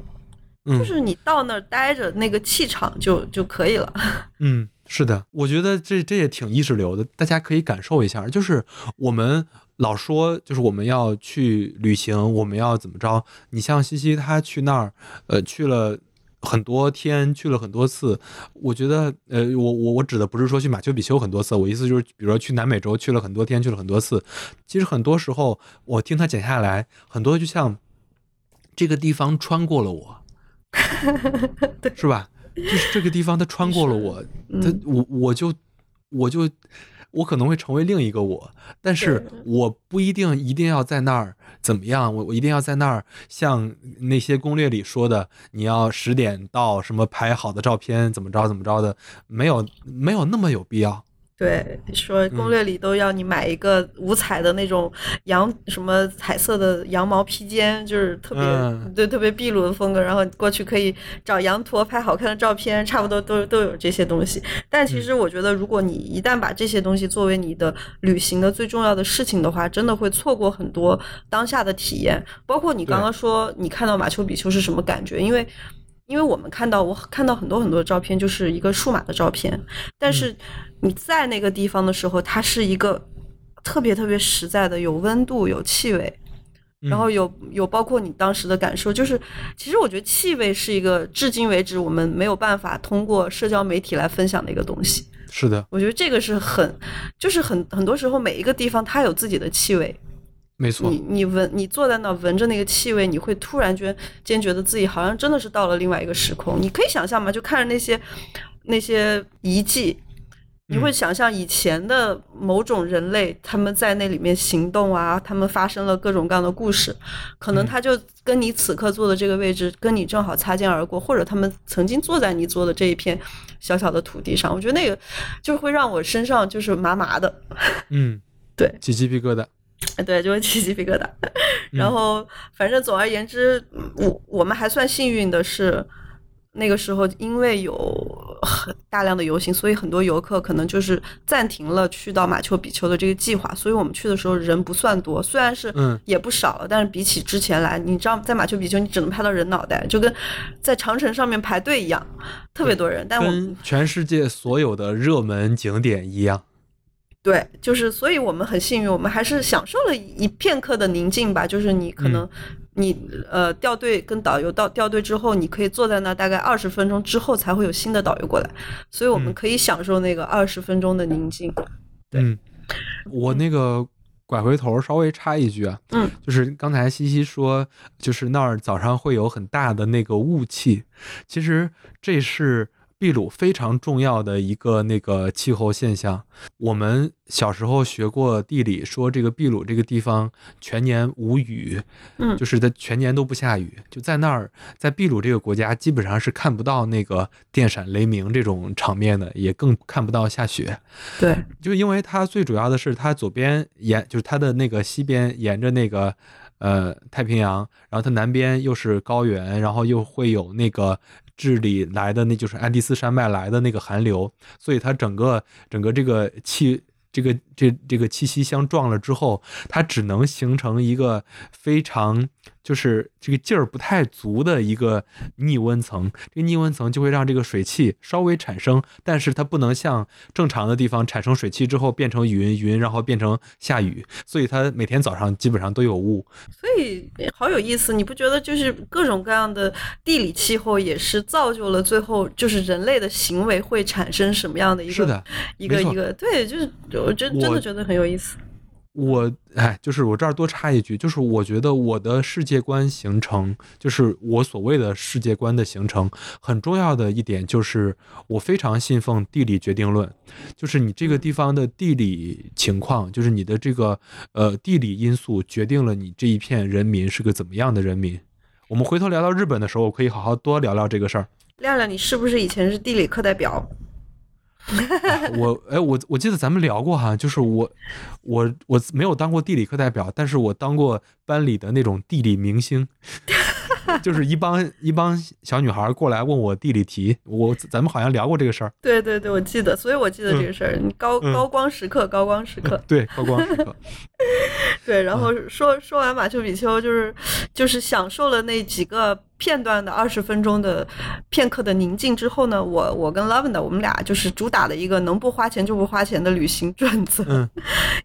嗯，就是你到那儿待着，那个气场就就可以了。嗯，是的，我觉得这这也挺意识流的，大家可以感受一下。就是我们老说，就是我们要去旅行，我们要怎么着？你像西西，他去那儿，呃，去了很多天，去了很多次。我觉得，呃，我我我指的不是说去马丘比丘很多次，我意思就是，比如说去南美洲去了很多天，去了很多次。其实很多时候，我听他讲下来，很多就像这个地方穿过了我。是吧？就是这个地方，它穿过了我，它嗯我我就我就我可能会成为另一个我，但是我不一定一定要在那儿怎么样，我我一定要在那儿像那些攻略里说的，你要十点到，什么拍好的照片，怎么着怎么着的，没有没有那么有必要。对，说嗯攻略里都要你买一个五彩的那种羊什么彩色的羊毛披肩，就是特别、嗯对特别秘鲁的风格，然后过去可以找羊驼拍好看的照片，差不多都都有这些东西。但嗯其实我觉得，如果你一旦把这些东西作为你的旅行的最重要的事情的话，真的会错过很多当下的体验。包括你刚刚说你看到马丘比丘是什么感觉，因为。因为我们看到，我看到很多很多的照片，就是一个数码的照片，但是你在那个地方的时候，它是一个特别特别实在的，有温度、有气味，然后有有包括你当时的感受，就是其实我觉得气味是一个至今为止我们没有办法通过社交媒体来分享的一个东西。是的，我觉得这个是很，就是很很多时候每一个地方它有自己的气味，没错，你你闻你坐在那儿闻着那个气味，你会突然间间觉得自己好像真的是到了另外一个时空。你可以想象吗？就看着那些那些遗迹，你会嗯想象以前的某种人类他们在那里面行动啊，他们发生了各种各样的故事，可能嗯他就跟你此刻坐的这个位置跟你正好擦肩而过，或者他们曾经坐在你坐的这一片小小的土地上。我觉得那个就会让我身上就是麻麻的。嗯，对，起鸡皮疙瘩。对，就会起鸡皮疙瘩。然后，反正总而言之，我我们还算幸运的是。那个时候，因为有很大量的游行，所以很多游客可能就是暂停了去到马丘比丘的这个计划。所以我们去的时候人不算多，虽然是也不少了，但是比起之前来，你知道在马丘比丘你只能拍到人脑袋，就跟在长城上面排队一样，特别多人。但我们全世界所有的热门景点一样。对，就是，所以我们很幸运，我们还是享受了一片刻的宁静吧。就是你可能。你呃掉队跟导游到掉队之后，你可以坐在那大概二十分钟之后才会有新的导游过来，所以我们可以享受那个二十分钟的宁静。对，我那个拐回头稍微插一句啊，嗯，就是刚才西西说，就是那儿早上会有很大的那个雾气，其实这是。秘鲁非常重要的一个那个气候现象，我们小时候学过地理，说这个秘鲁这个地方全年无雨，嗯，就是它全年都不下雨，就在那儿，在秘鲁这个国家基本上是看不到那个电闪雷鸣这种场面的，也更看不到下雪。对，就因为它最主要的是它左边沿，就是它的那个西边沿着那个呃太平洋，然后它南边又是高原，然后又会有那个。智利来的那就是安第斯山脉来的那个寒流，所以它整个整个这个气这个这这个气息相撞了之后，它只能形成一个非常。就是这个劲儿不太足的一个逆温层，这个逆温层就会让这个水汽稍微产生，但是它不能像正常的地方产生水汽之后变成云，云然后变成下雨，所以它每天早上基本上都有雾。所以好有意思，你不觉得就是各种各样的地理气候也是造就了最后就是人类的行为会产生什么样的一个是的一个一个对，就是我真真的觉得很有意思。我哎，就是我这儿多插一句，就是我觉得我的世界观形成，就是我所谓的世界观的形成，很重要的一点就是我非常信奉地理决定论，就是你这个地方的地理情况，就是你的这个呃地理因素决定了你这一片人民是个怎么样的人民。我们回头聊到日本的时候，我可以好好多聊聊这个事儿。亮亮，你是不是以前是地理课代表？我哎，我我记得咱们聊过哈，就是我我我没有当过地理课代表，但是我当过班里的那种地理明星，就是一帮一帮小女孩过来问我地理题，我咱们好像聊过这个事儿。对对对，我记得，所以我记得这个事儿。你高高光时刻，高光时刻，对高光时刻。对，然后说说完马丘比丘，就是就是享受了那几个。片段的二十分钟的片刻的宁静之后呢，我我跟 Lavender 我们俩就是主打的一个能不花钱就不花钱的旅行 准则，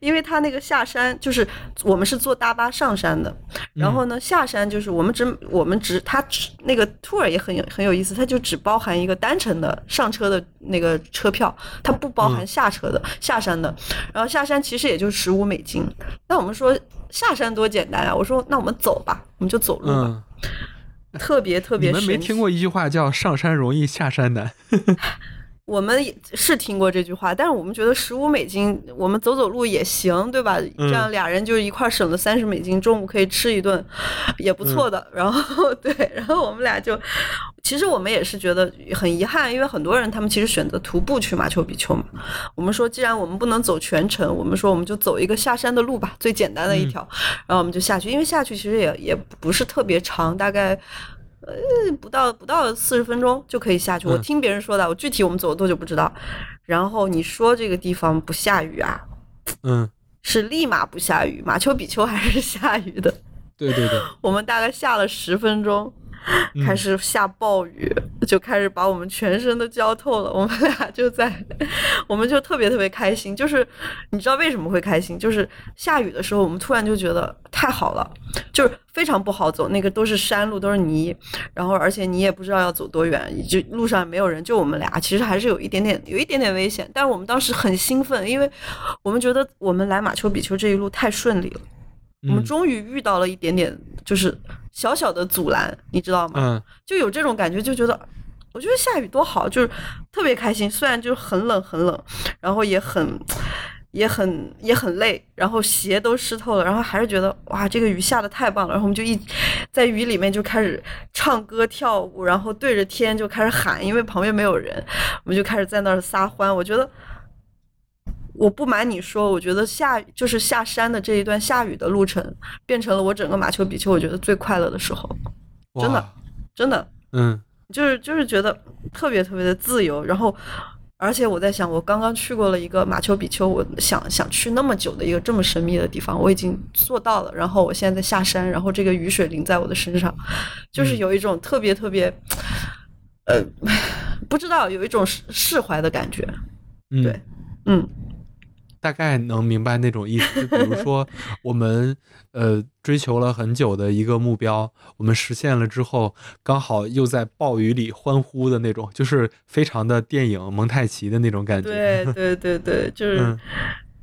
因为他那个下山就是我们是坐大巴上山的，然后呢下山就是我们只我们只他只那个 tour 也很有很有意思，它就只包含一个单程的上车的那个车票，它不包含下车的下山的，然后下山其实也就十五美金，那我们说下山多简单啊，我说那我们走吧，我们就走路吧。特别特别，你们没听过一句话叫“上山容易下山难”？我们是听过这句话，但是我们觉得十五美金，我们走走路也行，对吧？这样俩人就一块省了三十美金，中午可以吃一顿，也不错的。然后对，然后我们俩就，其实我们也是觉得很遗憾，因为很多人他们其实选择徒步去马丘比丘嘛。我们说，既然我们不能走全程，我们说我们就走一个下山的路吧，最简单的一条。然后我们就下去，因为下去其实也也不是特别长，大概。呃，不到不到四十分钟就可以下去。我听别人说的，我具体我们走了多久不知道。然后你说这个地方不下雨啊？嗯，是立马不下雨，马丘比丘还是下雨的。对对对，我们大概下了十分钟。开始下暴雨，就开始把我们全身都浇透了。我们俩就在，我们就特别特别开心。就是你知道为什么会开心？就是下雨的时候，我们突然就觉得太好了，就是非常不好走，那个都是山路，都是泥，然后而且你也不知道要走多远，就路上也没有人，就我们俩，其实还是有一点点，有一点点危险。但我们当时很兴奋，因为我们觉得我们来马丘比丘这一路太顺利了。我们终于遇到了一点点，就是小小的阻拦，你知道吗？嗯，就有这种感觉，就觉得，我觉得下雨多好，就是特别开心。虽然就是很冷很冷，然后也很也很也很累，然后鞋都湿透了，然后还是觉得哇，这个雨下的太棒了。然后我们就一在雨里面就开始唱歌跳舞，然后对着天就开始喊，因为旁边没有人，我们就开始在那儿撒欢。我觉得。我不瞒你说，我觉得下就是下山的这一段下雨的路程，变成了我整个马丘比丘我觉得最快乐的时候，真的，真的嗯就是就是觉得特别特别的自由，然后。而且我在想，我刚刚去过了一个马丘比丘，我想想去那么久的一个这么神秘的地方，我已经做到了。然后我现在在下山，然后这个雨水淋在我的身上，就是嗯有一种特别特别，呃，不知道有一种释释怀的感觉。嗯，对嗯大概能明白那种意思。就比如说，我们呃追求了很久的一个目标，我们实现了之后，刚好又在暴雨里欢呼的那种，就是非常的电影蒙太奇的那种感觉。对对对对，就是嗯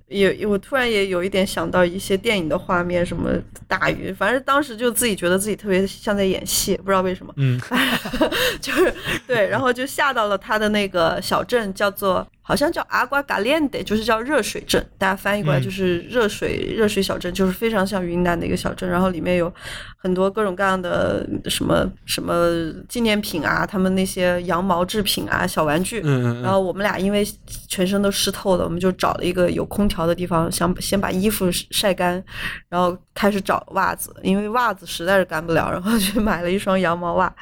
也我突然也有一点想到一些电影的画面，什么大鱼，反正当时就自己觉得自己特别像在演戏，不知道为什么，嗯 就是对，然后就下到了他的那个小镇，叫做好像叫阿瓜嘎连德，就是叫热水镇，大家翻译过来嗯。就是热水、热水小镇，就是非常像云南的一个小镇，然后里面有很多各种各样的什么什么纪念品啊，他们那些羊毛制品啊、小玩具，嗯嗯嗯，然后我们俩因为全身都湿透了，我们就找了一个有空调的地方，想先把衣服晒干，然后开始找袜子，因为袜子实在是干不了，然后去买了一双羊毛袜。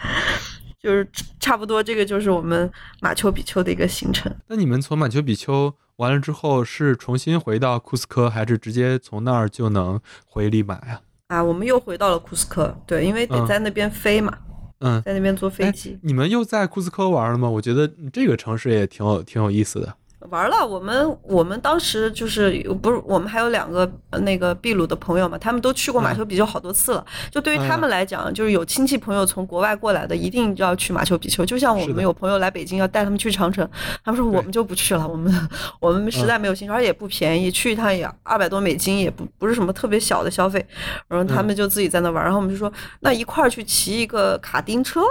就是差不多，这个就是我们马丘比丘的一个行程。那你们从马丘比丘完了之后，是重新回到库斯科，还是直接从那儿就能回利马呀？啊，我们又回到了库斯科，对，因为得嗯在那边飞嘛，嗯，在那边坐飞哎机。你们又在库斯科玩了吗？我觉得这个城市也挺有挺有意思的。玩了，我们我们当时就是不是我们还有两个呃那个秘鲁的朋友嘛，他们都去过马丘比丘好多次了。就对于他们来讲，就是有亲戚朋友从国外过来的，一定要去马丘比丘。就像我们有朋友来北京要带他们去长城，他们说我们就不去了，我们我们实在没有兴趣，而且也不便宜，去一趟也二百多美金，也不不是什么特别小的消费。然后他们就自己在那玩，然后我们就说那一块儿去骑一个卡丁车。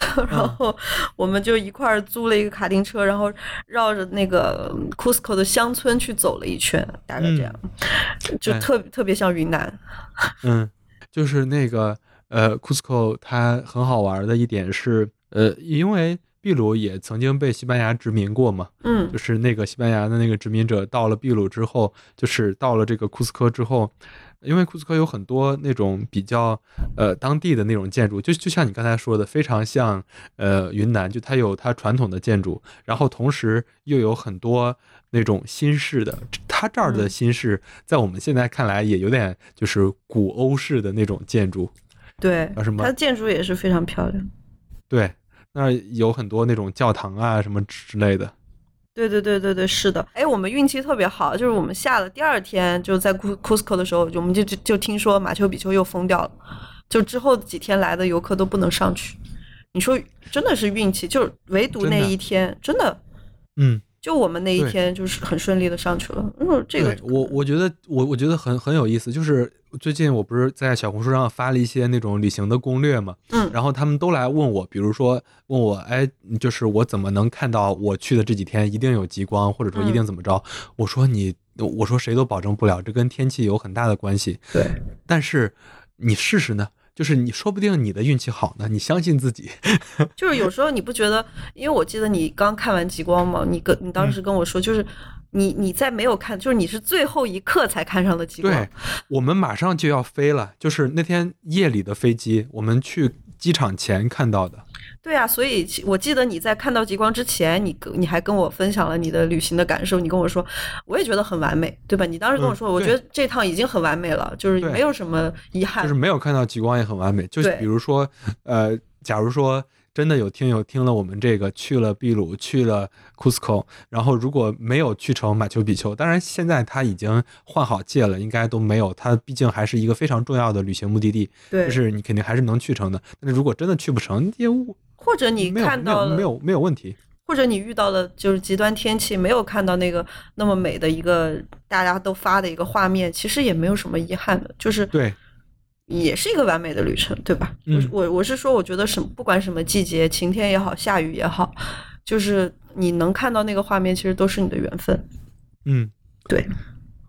然后我们就一块儿租了一个卡丁车，然后绕着那个 Cusco 的乡村去走了一圈，大概这样，就哎特特别像云南。嗯，就是那个呃，Cusco 它很好玩的一点是，呃，因为秘鲁也曾经被西班牙殖民过嘛，嗯就是那个西班牙的那个殖民者到了秘鲁之后，就是到了这个库斯科之后，因为库斯科有很多那种比较呃当地的那种建筑，就就像你刚才说的，非常像呃云南，就它有它传统的建筑，然后同时又有很多那种新式的，它这儿的嗯新式在我们现在看来也有点就是古欧式的那种建筑，对啊什，么它的建筑也是非常漂亮。对，那有很多那种教堂啊什么之类的，对对对对对，是的。哎，我们运气特别好，就是我们下了第二天，就在库 Cusco 的时候，我们就就就听说马丘比丘又封掉了，就之后几天来的游客都不能上去。你说真的是运气，就是唯独那真的一天，真的嗯。就我们那一天就是很顺利的上去了。嗯，这个我我觉得我我觉得很很有意思，就是最近我不是在小红书上发了一些那种旅行的攻略嘛，嗯然后他们都来问我，比如说问我，哎，就是我怎么能看到我去的这几天一定有极光，或者说一定怎么着？我说你，我说谁都保证不了，这跟天气有很大的关系，对但是你试试呢。就是你说不定你的运气好呢，你相信自己。就是有时候你不觉得，因为我记得你刚看完极光嘛，你跟你当嗯时跟我说，就是你你在没有看，就是你是最后一刻才看上的极光对。，我们马上就要飞了，就是那天夜里的飞机，我们去机场前看到的。对啊，所以我记得你在看到极光之前，你跟你还跟我分享了你的旅行的感受，你跟我说，我也觉得很完美，对吧？你当时跟我嗯说，我觉得这趟已经很完美了，就是没有什么遗憾。就是没有看到极光也很完美。就是比如说，呃，假如说真的有听友听了我们这个，去了秘鲁，去了 Cusco，然后如果没有去成马丘比丘，当然现在他已经换好届了，应该都没有。它毕竟还是一个非常重要的旅行目的地，对，就是你肯定还是能去成的。但是如果真的去不成，也无或者你看到了，没有没有没有问题。或者你遇到了就是极端天气，没有看到那个那么美的一个大家都发的一个画面，其实也没有什么遗憾的，就是对，也是一个完美的旅程，对吧？嗯我我我是说，我觉得什么不管什么季节，晴天也好，下雨也好，就是你能看到那个画面，其实都是你的缘分。嗯，对，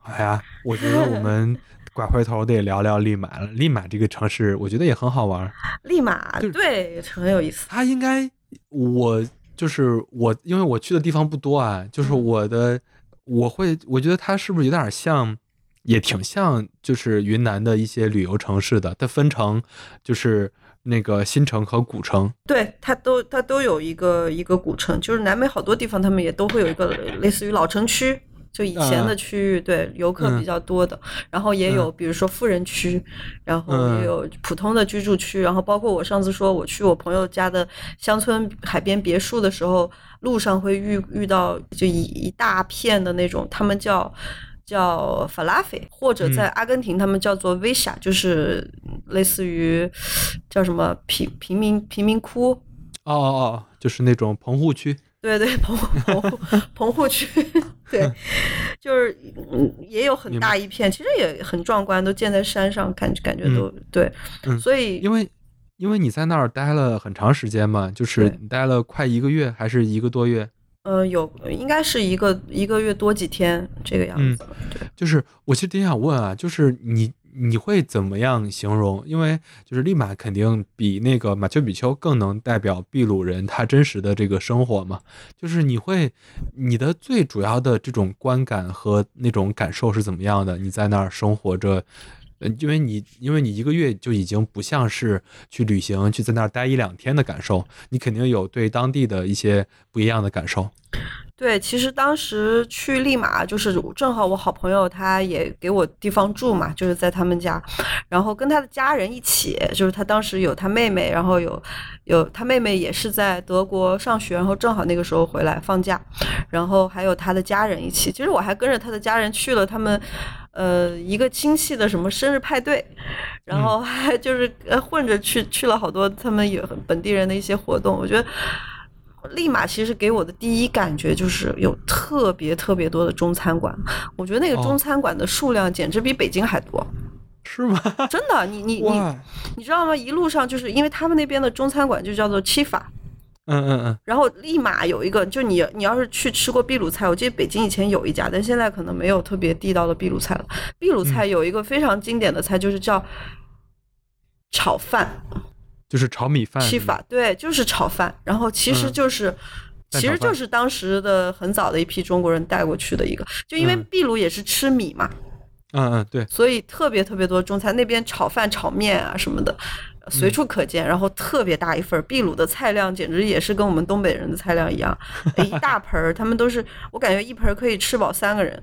哎呀，我觉得我们 拐回头得聊聊利马了。利马这个城市，我觉得也很好玩。立马对很有意思。它应该，我就是我，因为我去的地方不多啊，就是我的我会我觉得它是不是有点像，也挺像，就是云南的一些旅游城市的，它分成就是那个新城和古城。对，它都它都有一个一个古城，就是南美好多地方，他们也都会有一个类似于老城区。就以前的区域，对游客比较多的，然后也有比如说富人区，然后也有普通的居住区，然后包括我上次说我去我朋友家的乡村海边别墅的时候，路上会遇遇到就一一大片的那种，他们叫叫 falafel，或者在阿根廷他们叫做 villa，就是类似于叫什么贫贫民贫民窟。哦哦哦，就是那种棚户区。对对，棚 棚户棚户区，对，就是嗯，也有很大一片，其实也很壮观，都建在山上，感感觉都对，所以因为因为你在那儿待了很长时间嘛，就是待了快一个月，还是一个多月？呃，有应该是一个一个月多几天这个样子。对，就是我其实挺想问啊，就是你。你会怎么样形容？因为就是利马肯定比那个马丘比丘更能代表秘鲁人他真实的这个生活嘛。就是你会你的最主要的这种观感和那种感受是怎么样的？你在那儿生活着，嗯，因为你因为你一个月就已经不像是去旅行去在那儿待一两天的感受，你肯定有对当地的一些不一样的感受。对，其实当时去利马，就是正好我好朋友他也给我地方住嘛，就是在他们家，然后跟他的家人一起，就是他当时有他妹妹，然后有有他妹妹也是在德国上学，然后正好那个时候回来放假，然后还有他的家人一起。其实我还跟着他的家人去了他们，呃，一个亲戚的什么生日派对，然后还 就是呃混着去去了好多他们有本地人的一些活动，我觉得。立马其实给我的第一感觉就是有特别特别多的中餐馆，我觉得那个中餐馆的数量简直比北京还多，是吗？真的，你你你你知道吗？一路上就是因为他们那边的中餐馆就叫做七法，嗯嗯嗯，然后立马有一个，就你你要是去吃过秘鲁菜，我记得北京以前有一家，但现在可能没有特别地道的秘鲁菜了。秘鲁菜有一个非常经典的菜，就是叫炒饭。就是炒米饭，吃法对，就是炒饭，然后其实就是，其实就是当时的很早的一批中国人带过去的一个，就因为秘鲁也是吃米嘛，嗯嗯对，所以特别特别多中餐那边炒饭炒面啊什么的随处可见，然后特别大一份，秘鲁的菜量简直也是跟我们东北人的菜量一样，一大盆儿，他们都是我感觉一盆可以吃饱三个人。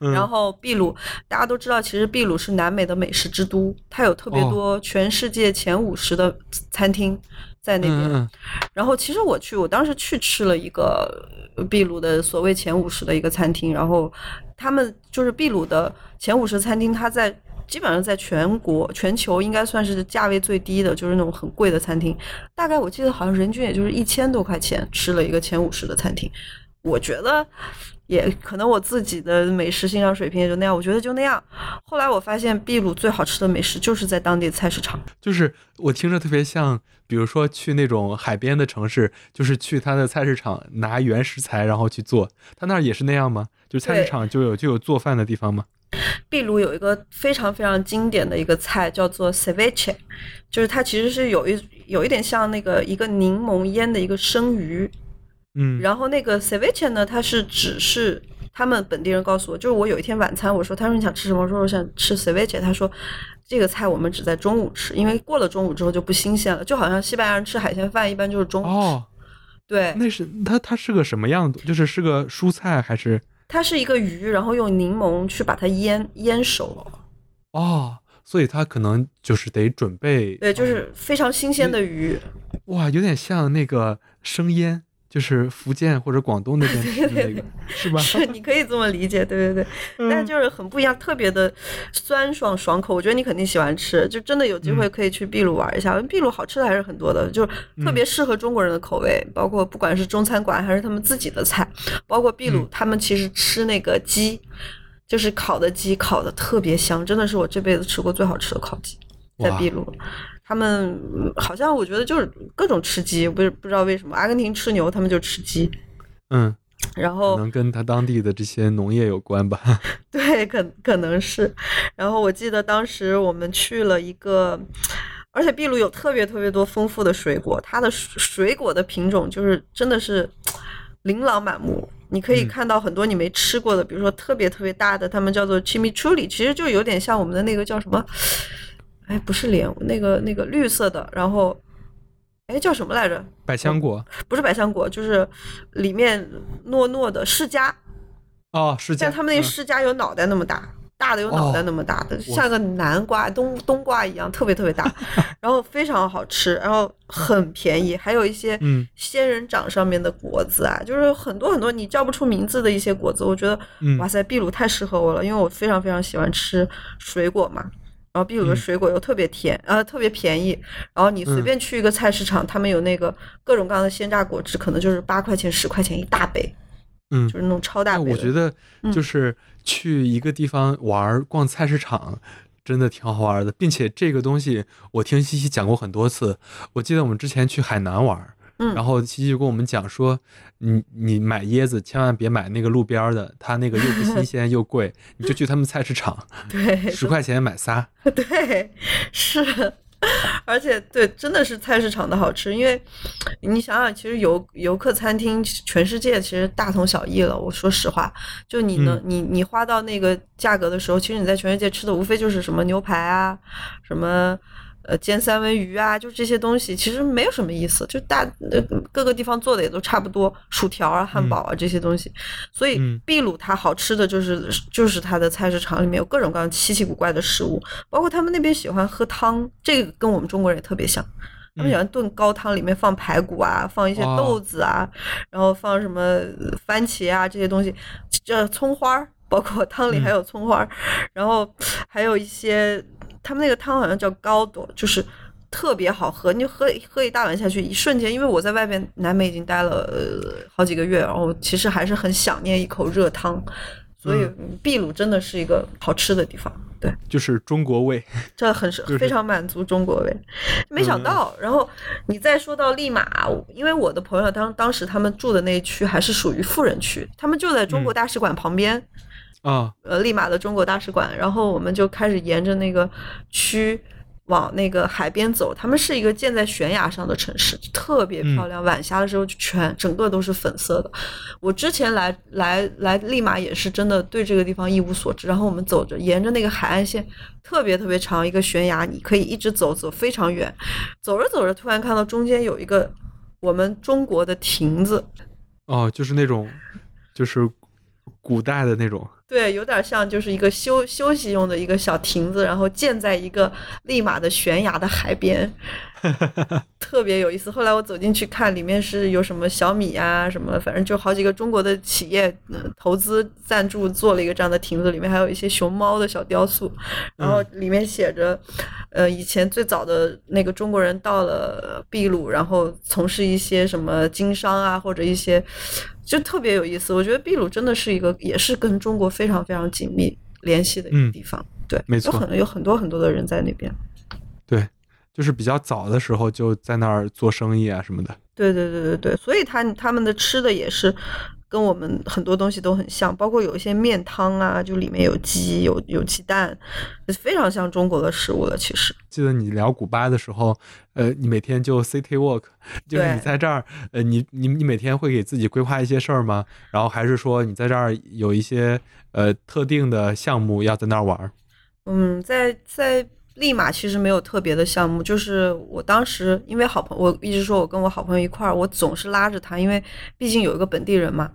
然后秘鲁，大家都知道，其实秘鲁是南美的美食之都，它有特别多全世界前五十的餐厅在那边。然后其实我去，我当时去吃了一个秘鲁的所谓前五十的一个餐厅，然后他们就是秘鲁的前五十餐厅，它在基本上在全国、全球应该算是价位最低的，就是那种很贵的餐厅。大概我记得好像人均也就是一千多块钱吃了一个前五十的餐厅，我觉得。也可能我自己的美食欣赏水平也就那样，我觉得就那样。后来我发现秘鲁最好吃的美食就是在当地菜市场，就是我听着特别像，比如说去那种海边的城市，就是去他的菜市场拿原食材然后去做，他那儿也是那样吗？就菜市场就有就有做饭的地方吗？秘鲁有一个非常非常经典的一个菜叫做 ceviche，就是它其实是有一有一点像那个一个柠檬腌的一个生鱼。嗯，然后那个 ceviche 呢，它是只是他们本地人告诉我，就是我有一天晚餐，我说他说你想吃什么？我说我想吃 ceviche，他说这个菜我们只在中午吃，因为过了中午之后就不新鲜了，就好像西班牙人吃海鲜饭一般就是中午。哦，对，那是它它是个什么样子？就是是个蔬菜还是？它是一个鱼，然后用柠檬去把它腌腌熟。哦，所以它可能就是得准备。对，就是非常新鲜的鱼。哇，有点像那个生腌。就是福建或者广东那边 吃的那个，是吧？是，你可以这么理解，对对对。但就是很不一样，特别的酸爽爽口。我觉得你肯定喜欢吃，就真的有机会可以去秘鲁玩一下。秘鲁好吃的还是很多的，就是特别适合中国人的口味。包括不管是中餐馆还是他们自己的菜，包括秘鲁他们其实吃那个鸡，就是烤的鸡，烤的特别香，真的是我这辈子吃过最好吃的烤鸡，在秘鲁。他们好像我觉得就是各种吃鸡，不是不知道为什么。阿根廷吃牛，他们就吃鸡。嗯，然后可能跟他当地的这些农业有关吧。对，可可能是。然后我记得当时我们去了一个，而且秘鲁有特别特别多丰富的水果，它的水果的品种就是真的是琳琅满目。你可以嗯看到很多你没吃过的，比如说特别特别大的，他们叫做 chimichurri，其实就有点像我们的那个叫什么，哎，不是莲，那个那个绿色的，然后。哎，叫什么来着？百香果不是百香果，就是里面糯糯的释迦，哦，是这样。但他们那嗯释迦有脑袋那么大，大的有脑袋那么大的，我像个南瓜、冬冬瓜一样，特别特别大，然后非常好吃，然后很便宜，还有一些嗯仙人掌上面的果子啊，就是很多很多你叫不出名字的一些果子，我觉得嗯哇塞，秘鲁太适合我了，因为我非常非常喜欢吃水果嘛。然后秘鲁的嗯水果又特别甜，呃，特别便宜。然后你随嗯便去一个菜市场，他们有那个各种各样的鲜榨果汁，可能就是八块钱、十块钱一大杯，嗯就是那种超大但杯的。我觉得嗯就是去一个地方玩儿逛菜市场。真的挺好玩的，并且这个东西我听西西讲过很多次。我记得我们之前去海南玩儿，嗯，然后琪琪就跟我们讲说，你你买椰子千万别买那个路边的，它那个又不新鲜又贵，你就去他们菜市场，对，十块钱买仨。对，是，而且对，真的是菜市场的好吃，因为你想想，其实游游客餐厅全世界其实大同小异了。我说实话，就你能、嗯你你花到那个价格的时候，其实你在全世界吃的无非就是什么牛排啊，什么。呃，煎三文鱼啊，就这些东西，其实没有什么意思，就大呃各个地方做的也都差不多，薯条啊、汉堡啊这些东西。所以嗯秘鲁它好吃的就是就是它的菜市场里面有各种各样稀奇古怪的食物，包括他们那边喜欢喝汤，这个跟我们中国人也特别像。他们喜欢炖高汤，里面放排骨啊，放一些豆子啊，然后放什么呃番茄啊这些东西，这葱花儿，包括汤里还有葱花儿，然后还有一些他们那个汤好像叫高朵，就是特别好喝，你就喝喝一大碗下去，一瞬间，因为我在外边南美已经待了、呃、好几个月，然后其实还是很想念一口热汤，所以嗯秘鲁真的是一个好吃的地方，对。就是中国味。这很是就是非常满足中国味，没想到。然后你再说到利马，因为我的朋友当当时他们住的那一区还是属于富人区，他们就在中国嗯大使馆旁边，啊，呃，利马的中国大使馆。然后我们就开始沿着那个区。往那个海边走，他们是一个建在悬崖上的城市，特别漂亮。晚霞的时候，就全整个都是粉色的。我之前来来来利马也是真的对这个地方一无所知。然后我们走着，沿着那个海岸线，特别特别长一个悬崖，你可以一直走走非常远。走着走着，突然看到中间有一个我们中国的亭子，哦，就是那种，就是古代的那种。对，有点像就是一个休休息用的一个小亭子，然后建在一个立马的悬崖的海边，特别有意思。后来我走进去看，里面是有什么小米啊，什么，反正就好几个中国的企业、呃、投资赞助做了一个这样的亭子，里面还有一些熊猫的小雕塑，然后里面写着，呃，以前最早的那个中国人到了秘鲁，然后从事一些什么经商啊，或者一些。就特别有意思，我觉得秘鲁真的是一个，也是跟中国非常非常紧密联系的一个地方。对，没错有很有很多很多的人在那边。对，就是比较早的时候就在那儿做生意啊什么的。对对对对对，所以他他们的吃的也是跟我们很多东西都很像，包括有一些面汤啊，就里面有鸡有有鸡蛋，非常像中国的食物了。其实记得你聊古巴的时候，呃，你每天就 city walk，就是你在这儿，呃，你你你每天会给自己规划一些事儿吗？然后还是说你在这儿有一些呃特定的项目要在那儿玩儿？嗯，在在利马其实没有特别的项目，就是我当时因为好朋我一直说我跟我好朋友一块儿，我总是拉着他，因为毕竟有一个本地人嘛。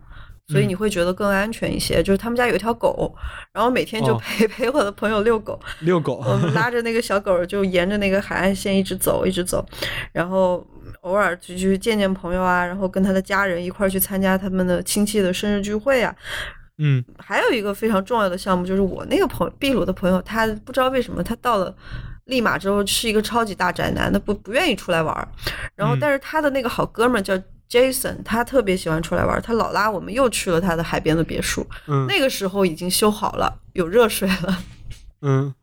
所以嗯你会觉得更安全一些。就是他们家有一条狗，然后每天就哦陪、陪我的朋友遛狗，遛狗。我们拉着那个小狗儿就沿着那个海岸线一直走，一直走，然后偶尔就去见见朋友啊，然后跟他的家人一块儿去参加他们的亲戚的生日聚会啊。嗯还有一个非常重要的项目，就是我那个朋秘鲁的朋友，他不知道为什么他到了利马之后是一个超级大宅男，他不不愿意出来玩儿。然后嗯但是他的那个好哥们儿叫 Jason，他特别喜欢出来玩儿，他老拉我们又去了他的海边的别墅。嗯那个时候已经修好了，有热水了。嗯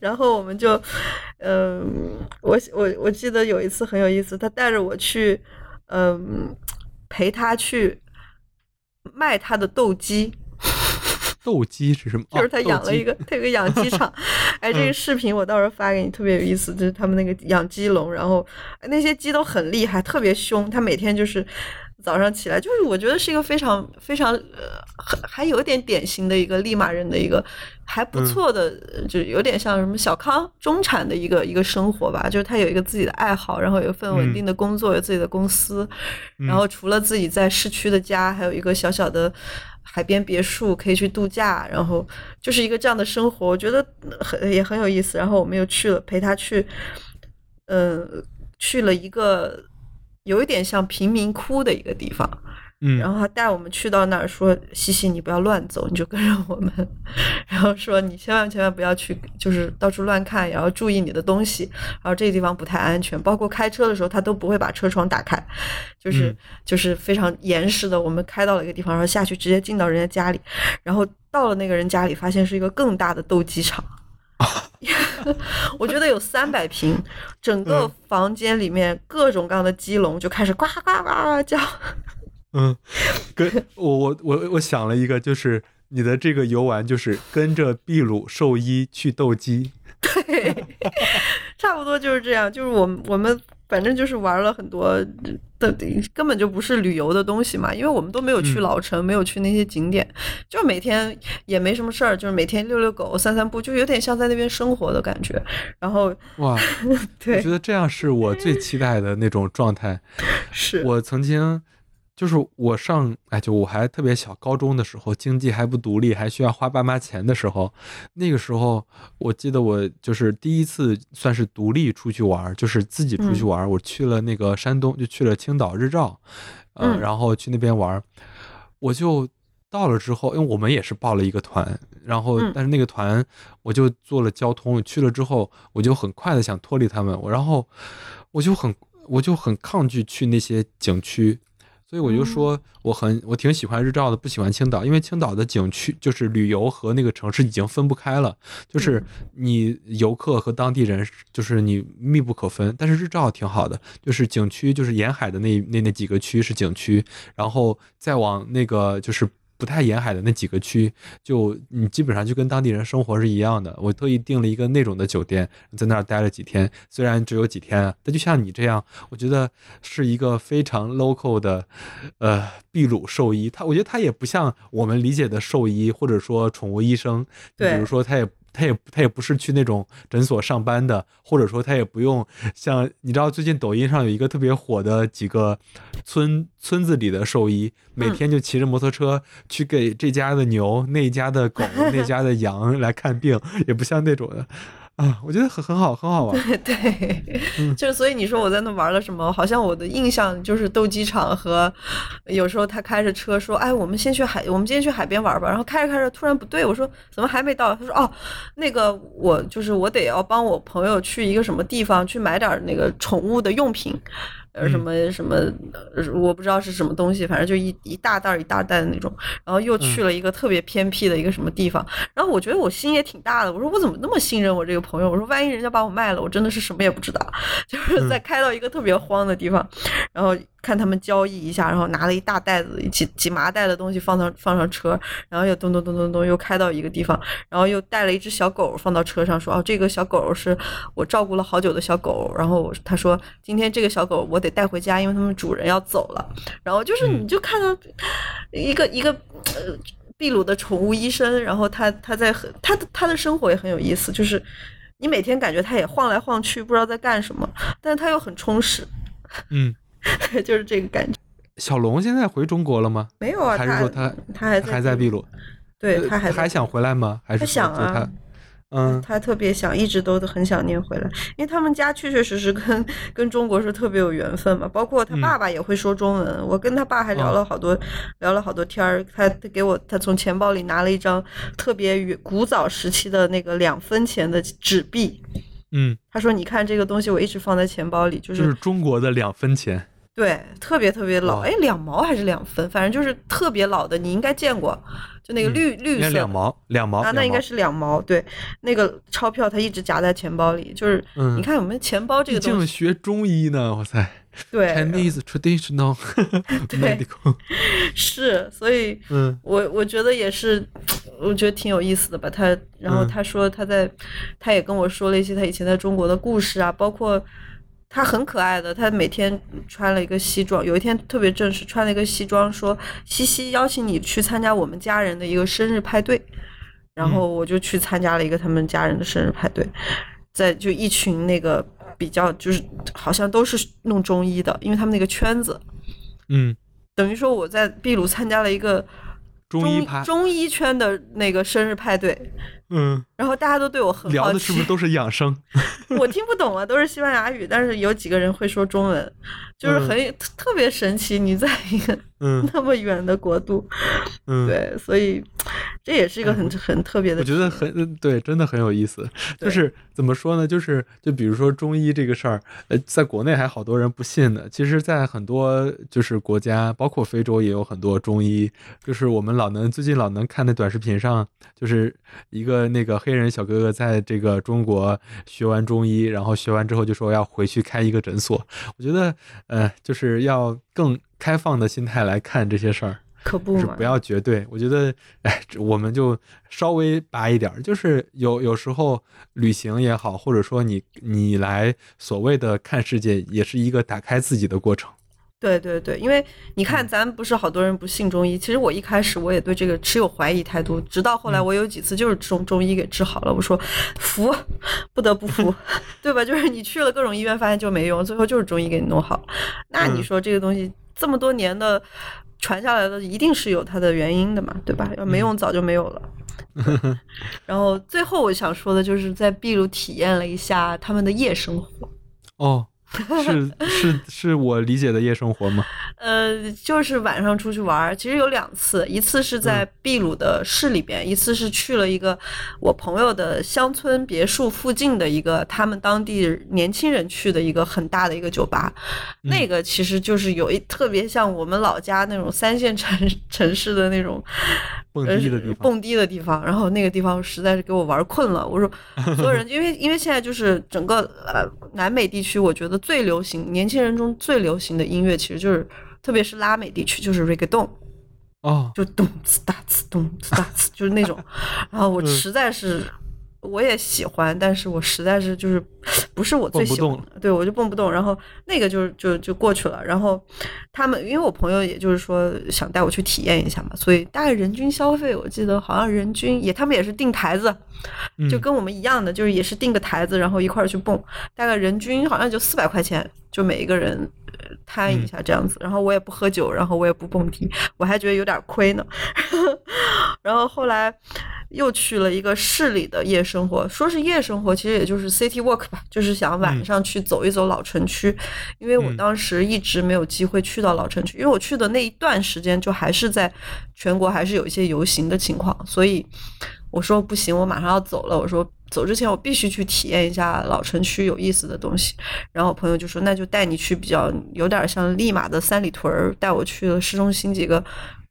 然后我们就，嗯、我我我记得有一次很有意思，他带着我去，嗯、陪他去卖他的斗鸡，斗鸡是什么？就是他养了一个，他有个养鸡场。哎，这个嗯视频我到时候发给你，特别有意思，就是他们那个养鸡笼，然后哎那些鸡都很厉害，特别凶，他每天就是早上起来，就是我觉得是一个非常非常呃，还还有点典型的一个利马人的一个还不错的，就有点像什么小康中产的一个一个生活吧。就是他有一个自己的爱好，然后有一份稳定的工作，有自己的公司，然后除了自己在市区的家，还有一个小小的海边别墅可以去度假，然后就是一个这样的生活，我觉得很也很有意思。然后我们又去了陪他去，嗯，去了一个。有一点像贫民窟的一个地方，嗯，然后他带我们去到那儿，说：“西西，你不要乱走，你就跟着我们。”然后说：“你千万千万不要去，就是到处乱看，也要注意你的东西。然后这个地方不太安全，包括开车的时候，他都不会把车窗打开，就是就是非常严实的。我们开到了一个地方，然后下去直接进到人家家里，然后到了那个人家里，发现是一个更大的斗鸡场。” 我觉得有三百平，整个房间里面各种各样的鸡笼就开始呱呱呱呱叫。嗯，跟我我我我想了一个，就是你的这个游玩就是跟着秘鲁兽医去斗鸡。对，差不多就是这样，就是我我们。反正就是玩了很多的，根本就不是旅游的东西嘛，因为我们都没有去老城，没有去那些景点，就每天也没什么事儿，就是每天遛遛狗、散散步，就有点像在那边生活的感觉。然后哇，对，我觉得这样是我最期待的那种状态。是我曾经。就是我上哎，就我还特别小，高中的时候，经济还不独立，还需要花爸妈钱的时候，那个时候，我记得我就是第一次算是独立出去玩，就是自己出去玩。我去了那个山东，就去了青岛日照，嗯，然后去那边玩。我就到了之后，因为我们也是报了一个团，然后但是那个团我就做了交通去了之后，我就很快的想脱离他们，我然后我就很我就很抗拒去那些景区。所以我就说我很我挺喜欢日照的，不喜欢青岛，因为青岛的景区就是旅游和那个城市已经分不开了，就是你游客和当地人就是你密不可分。但是日照挺好的，就是景区就是沿海的那那那几个区是景区，然后再往那个就是。不太沿海的那几个区，就你基本上就跟当地人生活是一样的。我特意订了一个那种的酒店，在那儿待了几天，虽然只有几天，但就像你这样，我觉得是一个非常 local 的，呃，秘鲁兽医。他我觉得他也不像我们理解的兽医，或者说宠物医生。对，比如说他也。他也他也不是去那种诊所上班的，或者说他也不用像你知道，最近抖音上有一个特别火的几个村村子里的兽医，每天就骑着摩托车去给这家的牛、那家的狗、那家的羊来看病，也不像那种的。啊，我觉得很很好，很好玩。对对，就是所以你说我在那玩了什么？好像我的印象就是斗鸡场和有时候他开着车说：“哎，我们先去海，我们今天去海边玩吧。”然后开着开着，突然不对，我说：“怎么还没到？”他说：“哦，那个我就是我得要帮我朋友去一个什么地方去买点那个宠物的用品。”呃，什么什么，我不知道是什么东西，反正就一一大袋一大袋的那种。然后又去了一个特别偏僻的一个什么地方。然后我觉得我心也挺大的，我说我怎么那么信任我这个朋友？我说万一人家把我卖了，我真的是什么也不知道。就是在开到一个特别荒的地方，然后。看他们交易一下，然后拿了一大袋子几几麻袋的东西放上放上车，然后又咚咚咚咚咚又开到一个地方，然后又带了一只小狗放到车上，说哦这个小狗是我照顾了好久的小狗，然后他说今天这个小狗我得带回家，因为他们主人要走了。然后就是你就看到一个一个呃秘鲁的宠物医生，然后他他在很他的他的生活也很有意思，就是你每天感觉他也晃来晃去，不知道在干什么，但是他又很充实。嗯。就是这个感觉。小龙现在回中国了吗？没有啊，还是说他他还还在秘鲁？对他还还想回来吗？还是想啊？嗯，他特别想，一直都很想念回来，因为他们家确确实实跟跟中国是特别有缘分嘛。包括他爸爸也会说中文，我跟他爸还聊了好多，聊了好多天儿。他他给我，他从钱包里拿了一张特别古早时期的那个两分钱的纸币。嗯，他说：“你看这个东西，我一直放在钱包里，就是就是中国的两分钱。”对，特别特别老，哎，两毛还是两分，反正就是特别老的，你应该见过，就那个绿绿色。两毛，两毛啊，那应该是两毛。对，那个钞票它一直夹在钱包里，就是你看我们钱包这个东西。学中医呢，哇塞。对，Chinese traditional medical。是，所以，嗯，我我觉得也是，我觉得挺有意思的吧。他，然后他说他在，他也跟我说了一些他以前在中国的故事啊，包括。他很可爱的，他每天穿了一个西装，有一天特别正式，穿了一个西装，说西西邀请你去参加我们家人的一个生日派对，然后我就去参加了一个他们家人的生日派对，在就一群那个比较就是好像都是弄中医的，因为他们那个圈子，嗯，等于说我在秘鲁参加了一个中中医圈的那个生日派对，嗯，然后大家都对我很好，聊的是不是都是养生？我听不懂啊，都是西班牙语，但是有几个人会说中文，就是很、特特别神奇。你在一个嗯 那么远的国度，嗯，对，所以这也是一个很很特别的我。觉得很对，真的很有意思。就是怎么说呢？就是就比如说中医这个事儿，呃，在国内还好多人不信呢。其实，在很多就是国家，包括非洲也有很多中医。就是我们老能最近老能看那短视频上，就是一个那个黑人小哥哥在这个中国学完中医，然后学完之后就说要回去开一个诊所。我觉得，呃，就是要更开放的心态来看这些事儿。可不，就是不要绝对。我觉得，哎，我们就稍微拔一点儿，就是有有时候旅行也好，或者说你你来所谓的看世界，也是一个打开自己的过程。对对对，因为你嗯看，咱不是好多人不信中医。其实我一开始我也对这个持有怀疑态度，直到后来嗯我有几次就是中中医给治好了，我说服，不得不服，对吧？就是你去了各种医院，发现就没用，最后就是中医给你弄好。那你嗯说这个东西这么多年的传下来的，一定是有它的原因的嘛，对吧？要没嗯用早就没有了。对然后最后我想说的就是在秘鲁体验了一下他们的夜生活。哦，是是是我理解的夜生活吗？呃，就是晚上出去玩儿，其实有两次，一次是在秘鲁的市里边，一次是去了一个我朋友的乡村别墅附近的一个他们当地年轻人去的一个很大的一个酒吧，那个其实就是有一特别像我们老家那种三线城 城市的那种蹦呃迪的地方。蹦迪的地方，然后那个地方实在是给我玩困了。我说，所有人，因为因为现在就是整个呃南美地区，我觉得最流行年轻人中最流行的音乐，其实就是特别是拉美地区，就是 reggaeton，哦，就咚呲哒呲咚呲哒呲，就是那种。然后我嗯实在是。我也喜欢，但是我实在是就是不是我最喜欢的，对我就蹦不动。然后那个就就就过去了。然后他们因为我朋友也就是说想带我去体验一下嘛，所以大概人均消费我记得好像人均也他们也是订台子，就嗯跟我们一样的，就是也是订个台子，然后一块儿去蹦，大概人均好像就四百块钱，就每一个人呃摊一下这样子。然后我也不喝酒，然后我也不蹦迪，我还觉得有点亏呢。然后后来又去了一个市里的夜生活，说是夜生活，其实也就是 city walk 吧，就是想晚上去走一走老城区，因为我嗯。当时一直没有机会去到老城区，因为我去的那一段时间就还是在全国还是有一些游行的情况，所以我说不行，我马上要走了，我说。走之前，我必须去体验一下老城区有意思的东西。然后我朋友就说：“那就带你去比较有点像利马的三里屯儿，带我去了市中心几个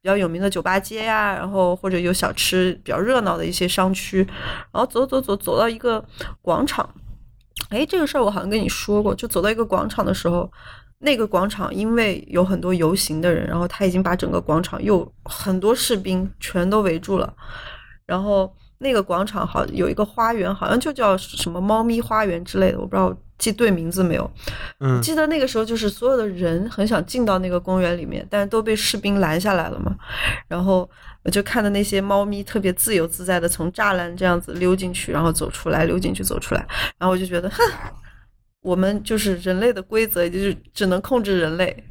比较有名的酒吧街呀，然后或者有小吃比较热闹的一些商区。然后走走走走到一个广场，哎，这个事儿我好像跟你说过，就走到一个广场的时候，那个广场因为有很多游行的人，然后他已经把整个广场又很多士兵全都围住了，然后。那个广场好有一个花园，好像就叫什么猫咪花园之类的，我不知道记对名字没有。嗯记得那个时候就是所有的人很想进到那个公园里面，但是都被士兵拦下来了嘛。然后我就看到那些猫咪特别自由自在的从栅栏这样子溜进去，然后走出来，溜进去走出来。然后我就觉得，哼，我们就是人类的规则，就是只能控制人类。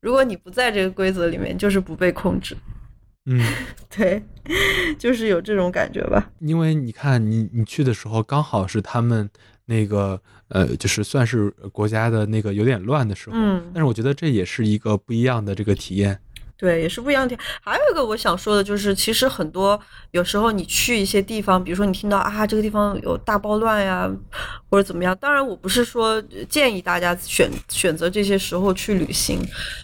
如果你不在这个规则里面，就是不被控制。嗯，对，就是有这种感觉吧。因为你看你你去的时候刚好是他们那个呃，就是算是国家的那个有点乱的时候，嗯，但是我觉得这也是一个不一样的这个体验。对，也是不一样的。还有一个我想说的就是，其实很多有时候你去一些地方，比如说你听到啊这个地方有大暴乱呀，或者怎么样。当然，我不是说建议大家选选择这些时候去旅行。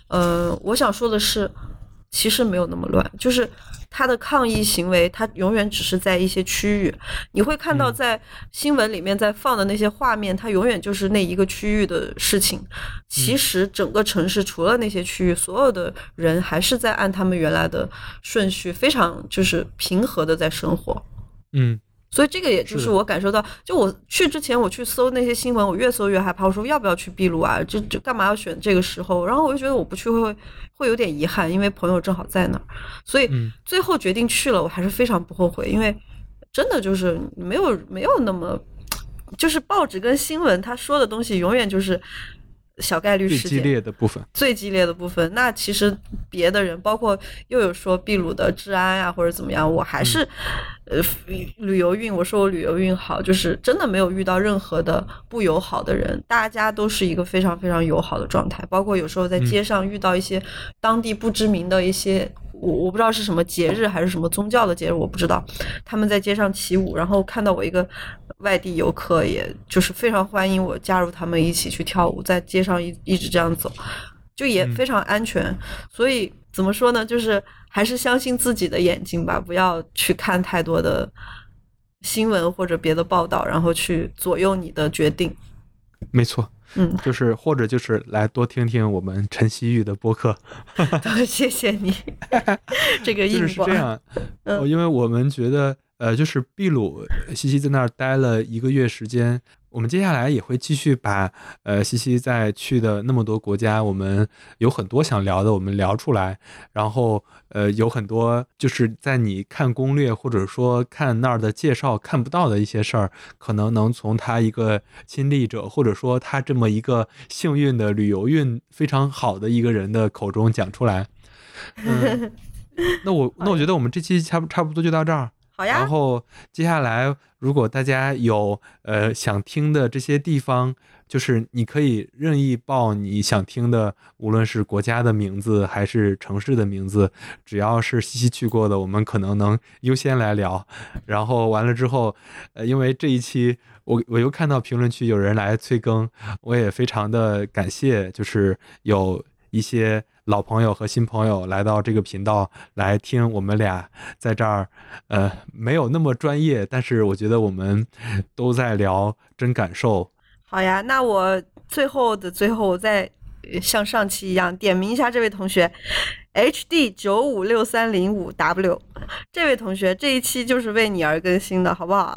嗯，我想说的是，其实没有那么乱，就是他的抗议行为，他永远只是在一些区域。你会看到嗯在新闻里面在放的那些画面，它永远就是那一个区域的事情。其实整个城市除了那些区域，所有的人还是在按他们原来的顺序，非常就是平和的在生活。嗯，所以这个也就是我感受到，就我去之前我去搜那些新闻，我越搜越害怕，我说要不要去秘鲁啊？就就干嘛要选这个时候？然后我就觉得我不去会会有点遗憾，因为朋友正好在那儿，所以嗯最后决定去了，我还是非常不后悔，因为真的就是没有没有那么，就是报纸跟新闻他说的东西永远就是小概率最激事件。烈的部分。最激烈的部分，那其实别的人，包括又有说秘鲁的治安啊，或者怎么样，我还是，呃，旅游运，我说我旅游运好，就是真的没有遇到任何的不友好的人，大家都是一个非常非常友好的状态，包括有时候在街上遇到一些当地不知名的一些。我我不知道是什么节日还是什么宗教的节日，我不知道。他们在街上起舞，然后看到我一个外地游客，也就是非常欢迎我加入他们一起去跳舞，在街上一一直这样走，就也嗯非常安全。所以怎么说呢，就是还是相信自己的眼睛吧，不要去看太多的新闻或者别的报道，然后去左右你的决定。没错，嗯，就是或者就是来多听听我们陈曦玉的播客，谢谢你，这个就是是这。样，嗯。呃因为我们觉得，呃，就是秘鲁西西在那儿待了一个月时间，我们接下来也会继续把呃西西在去的那么多国家，我们有很多想聊的，我们聊出来，然后呃有很多就是在你看攻略或者说看那儿的介绍看不到的一些事儿，可能能从他一个亲历者或者说他这么一个幸运的旅游运非常好的一个人的口中讲出来。嗯，那我那我觉得我们这期差不差不多就到这儿。好呀然，后接下来，如果大家有呃想听的这些地方，就是你可以任意报你想听的，无论是国家的名字还是城市的名字，只要是西西去过的，我们可能能 优先来聊。然后完了之后，呃，因为这一期我我又看到评论区有人来催更，我也非常的感谢，就是有一些老朋友和新朋友来到这个频道来听我们俩在这儿，呃，没有那么专业，但是我觉得我们都在聊真感受。好呀。那我最后的最后，我再像上期一样点名一下这位同学，HD 九五六三零五 W，这位同学这一期就是为你而更新的，好不好？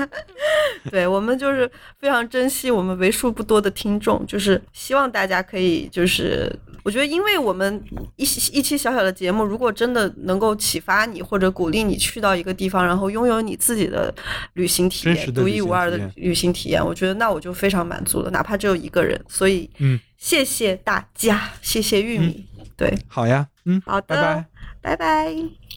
对我们就是非常珍惜我们为数不多的听众，就是希望大家可以就是。我觉得，因为我们一期一期小小的节目，如果真的能够启发你或者鼓励你去到一个地方，然后拥有你自己的旅行体验，独一无二的旅行体验我觉得那我就非常满足了，哪怕只有一个人。所以，嗯，谢谢大家，谢谢玉米，对，好呀，嗯，好的，拜拜。拜拜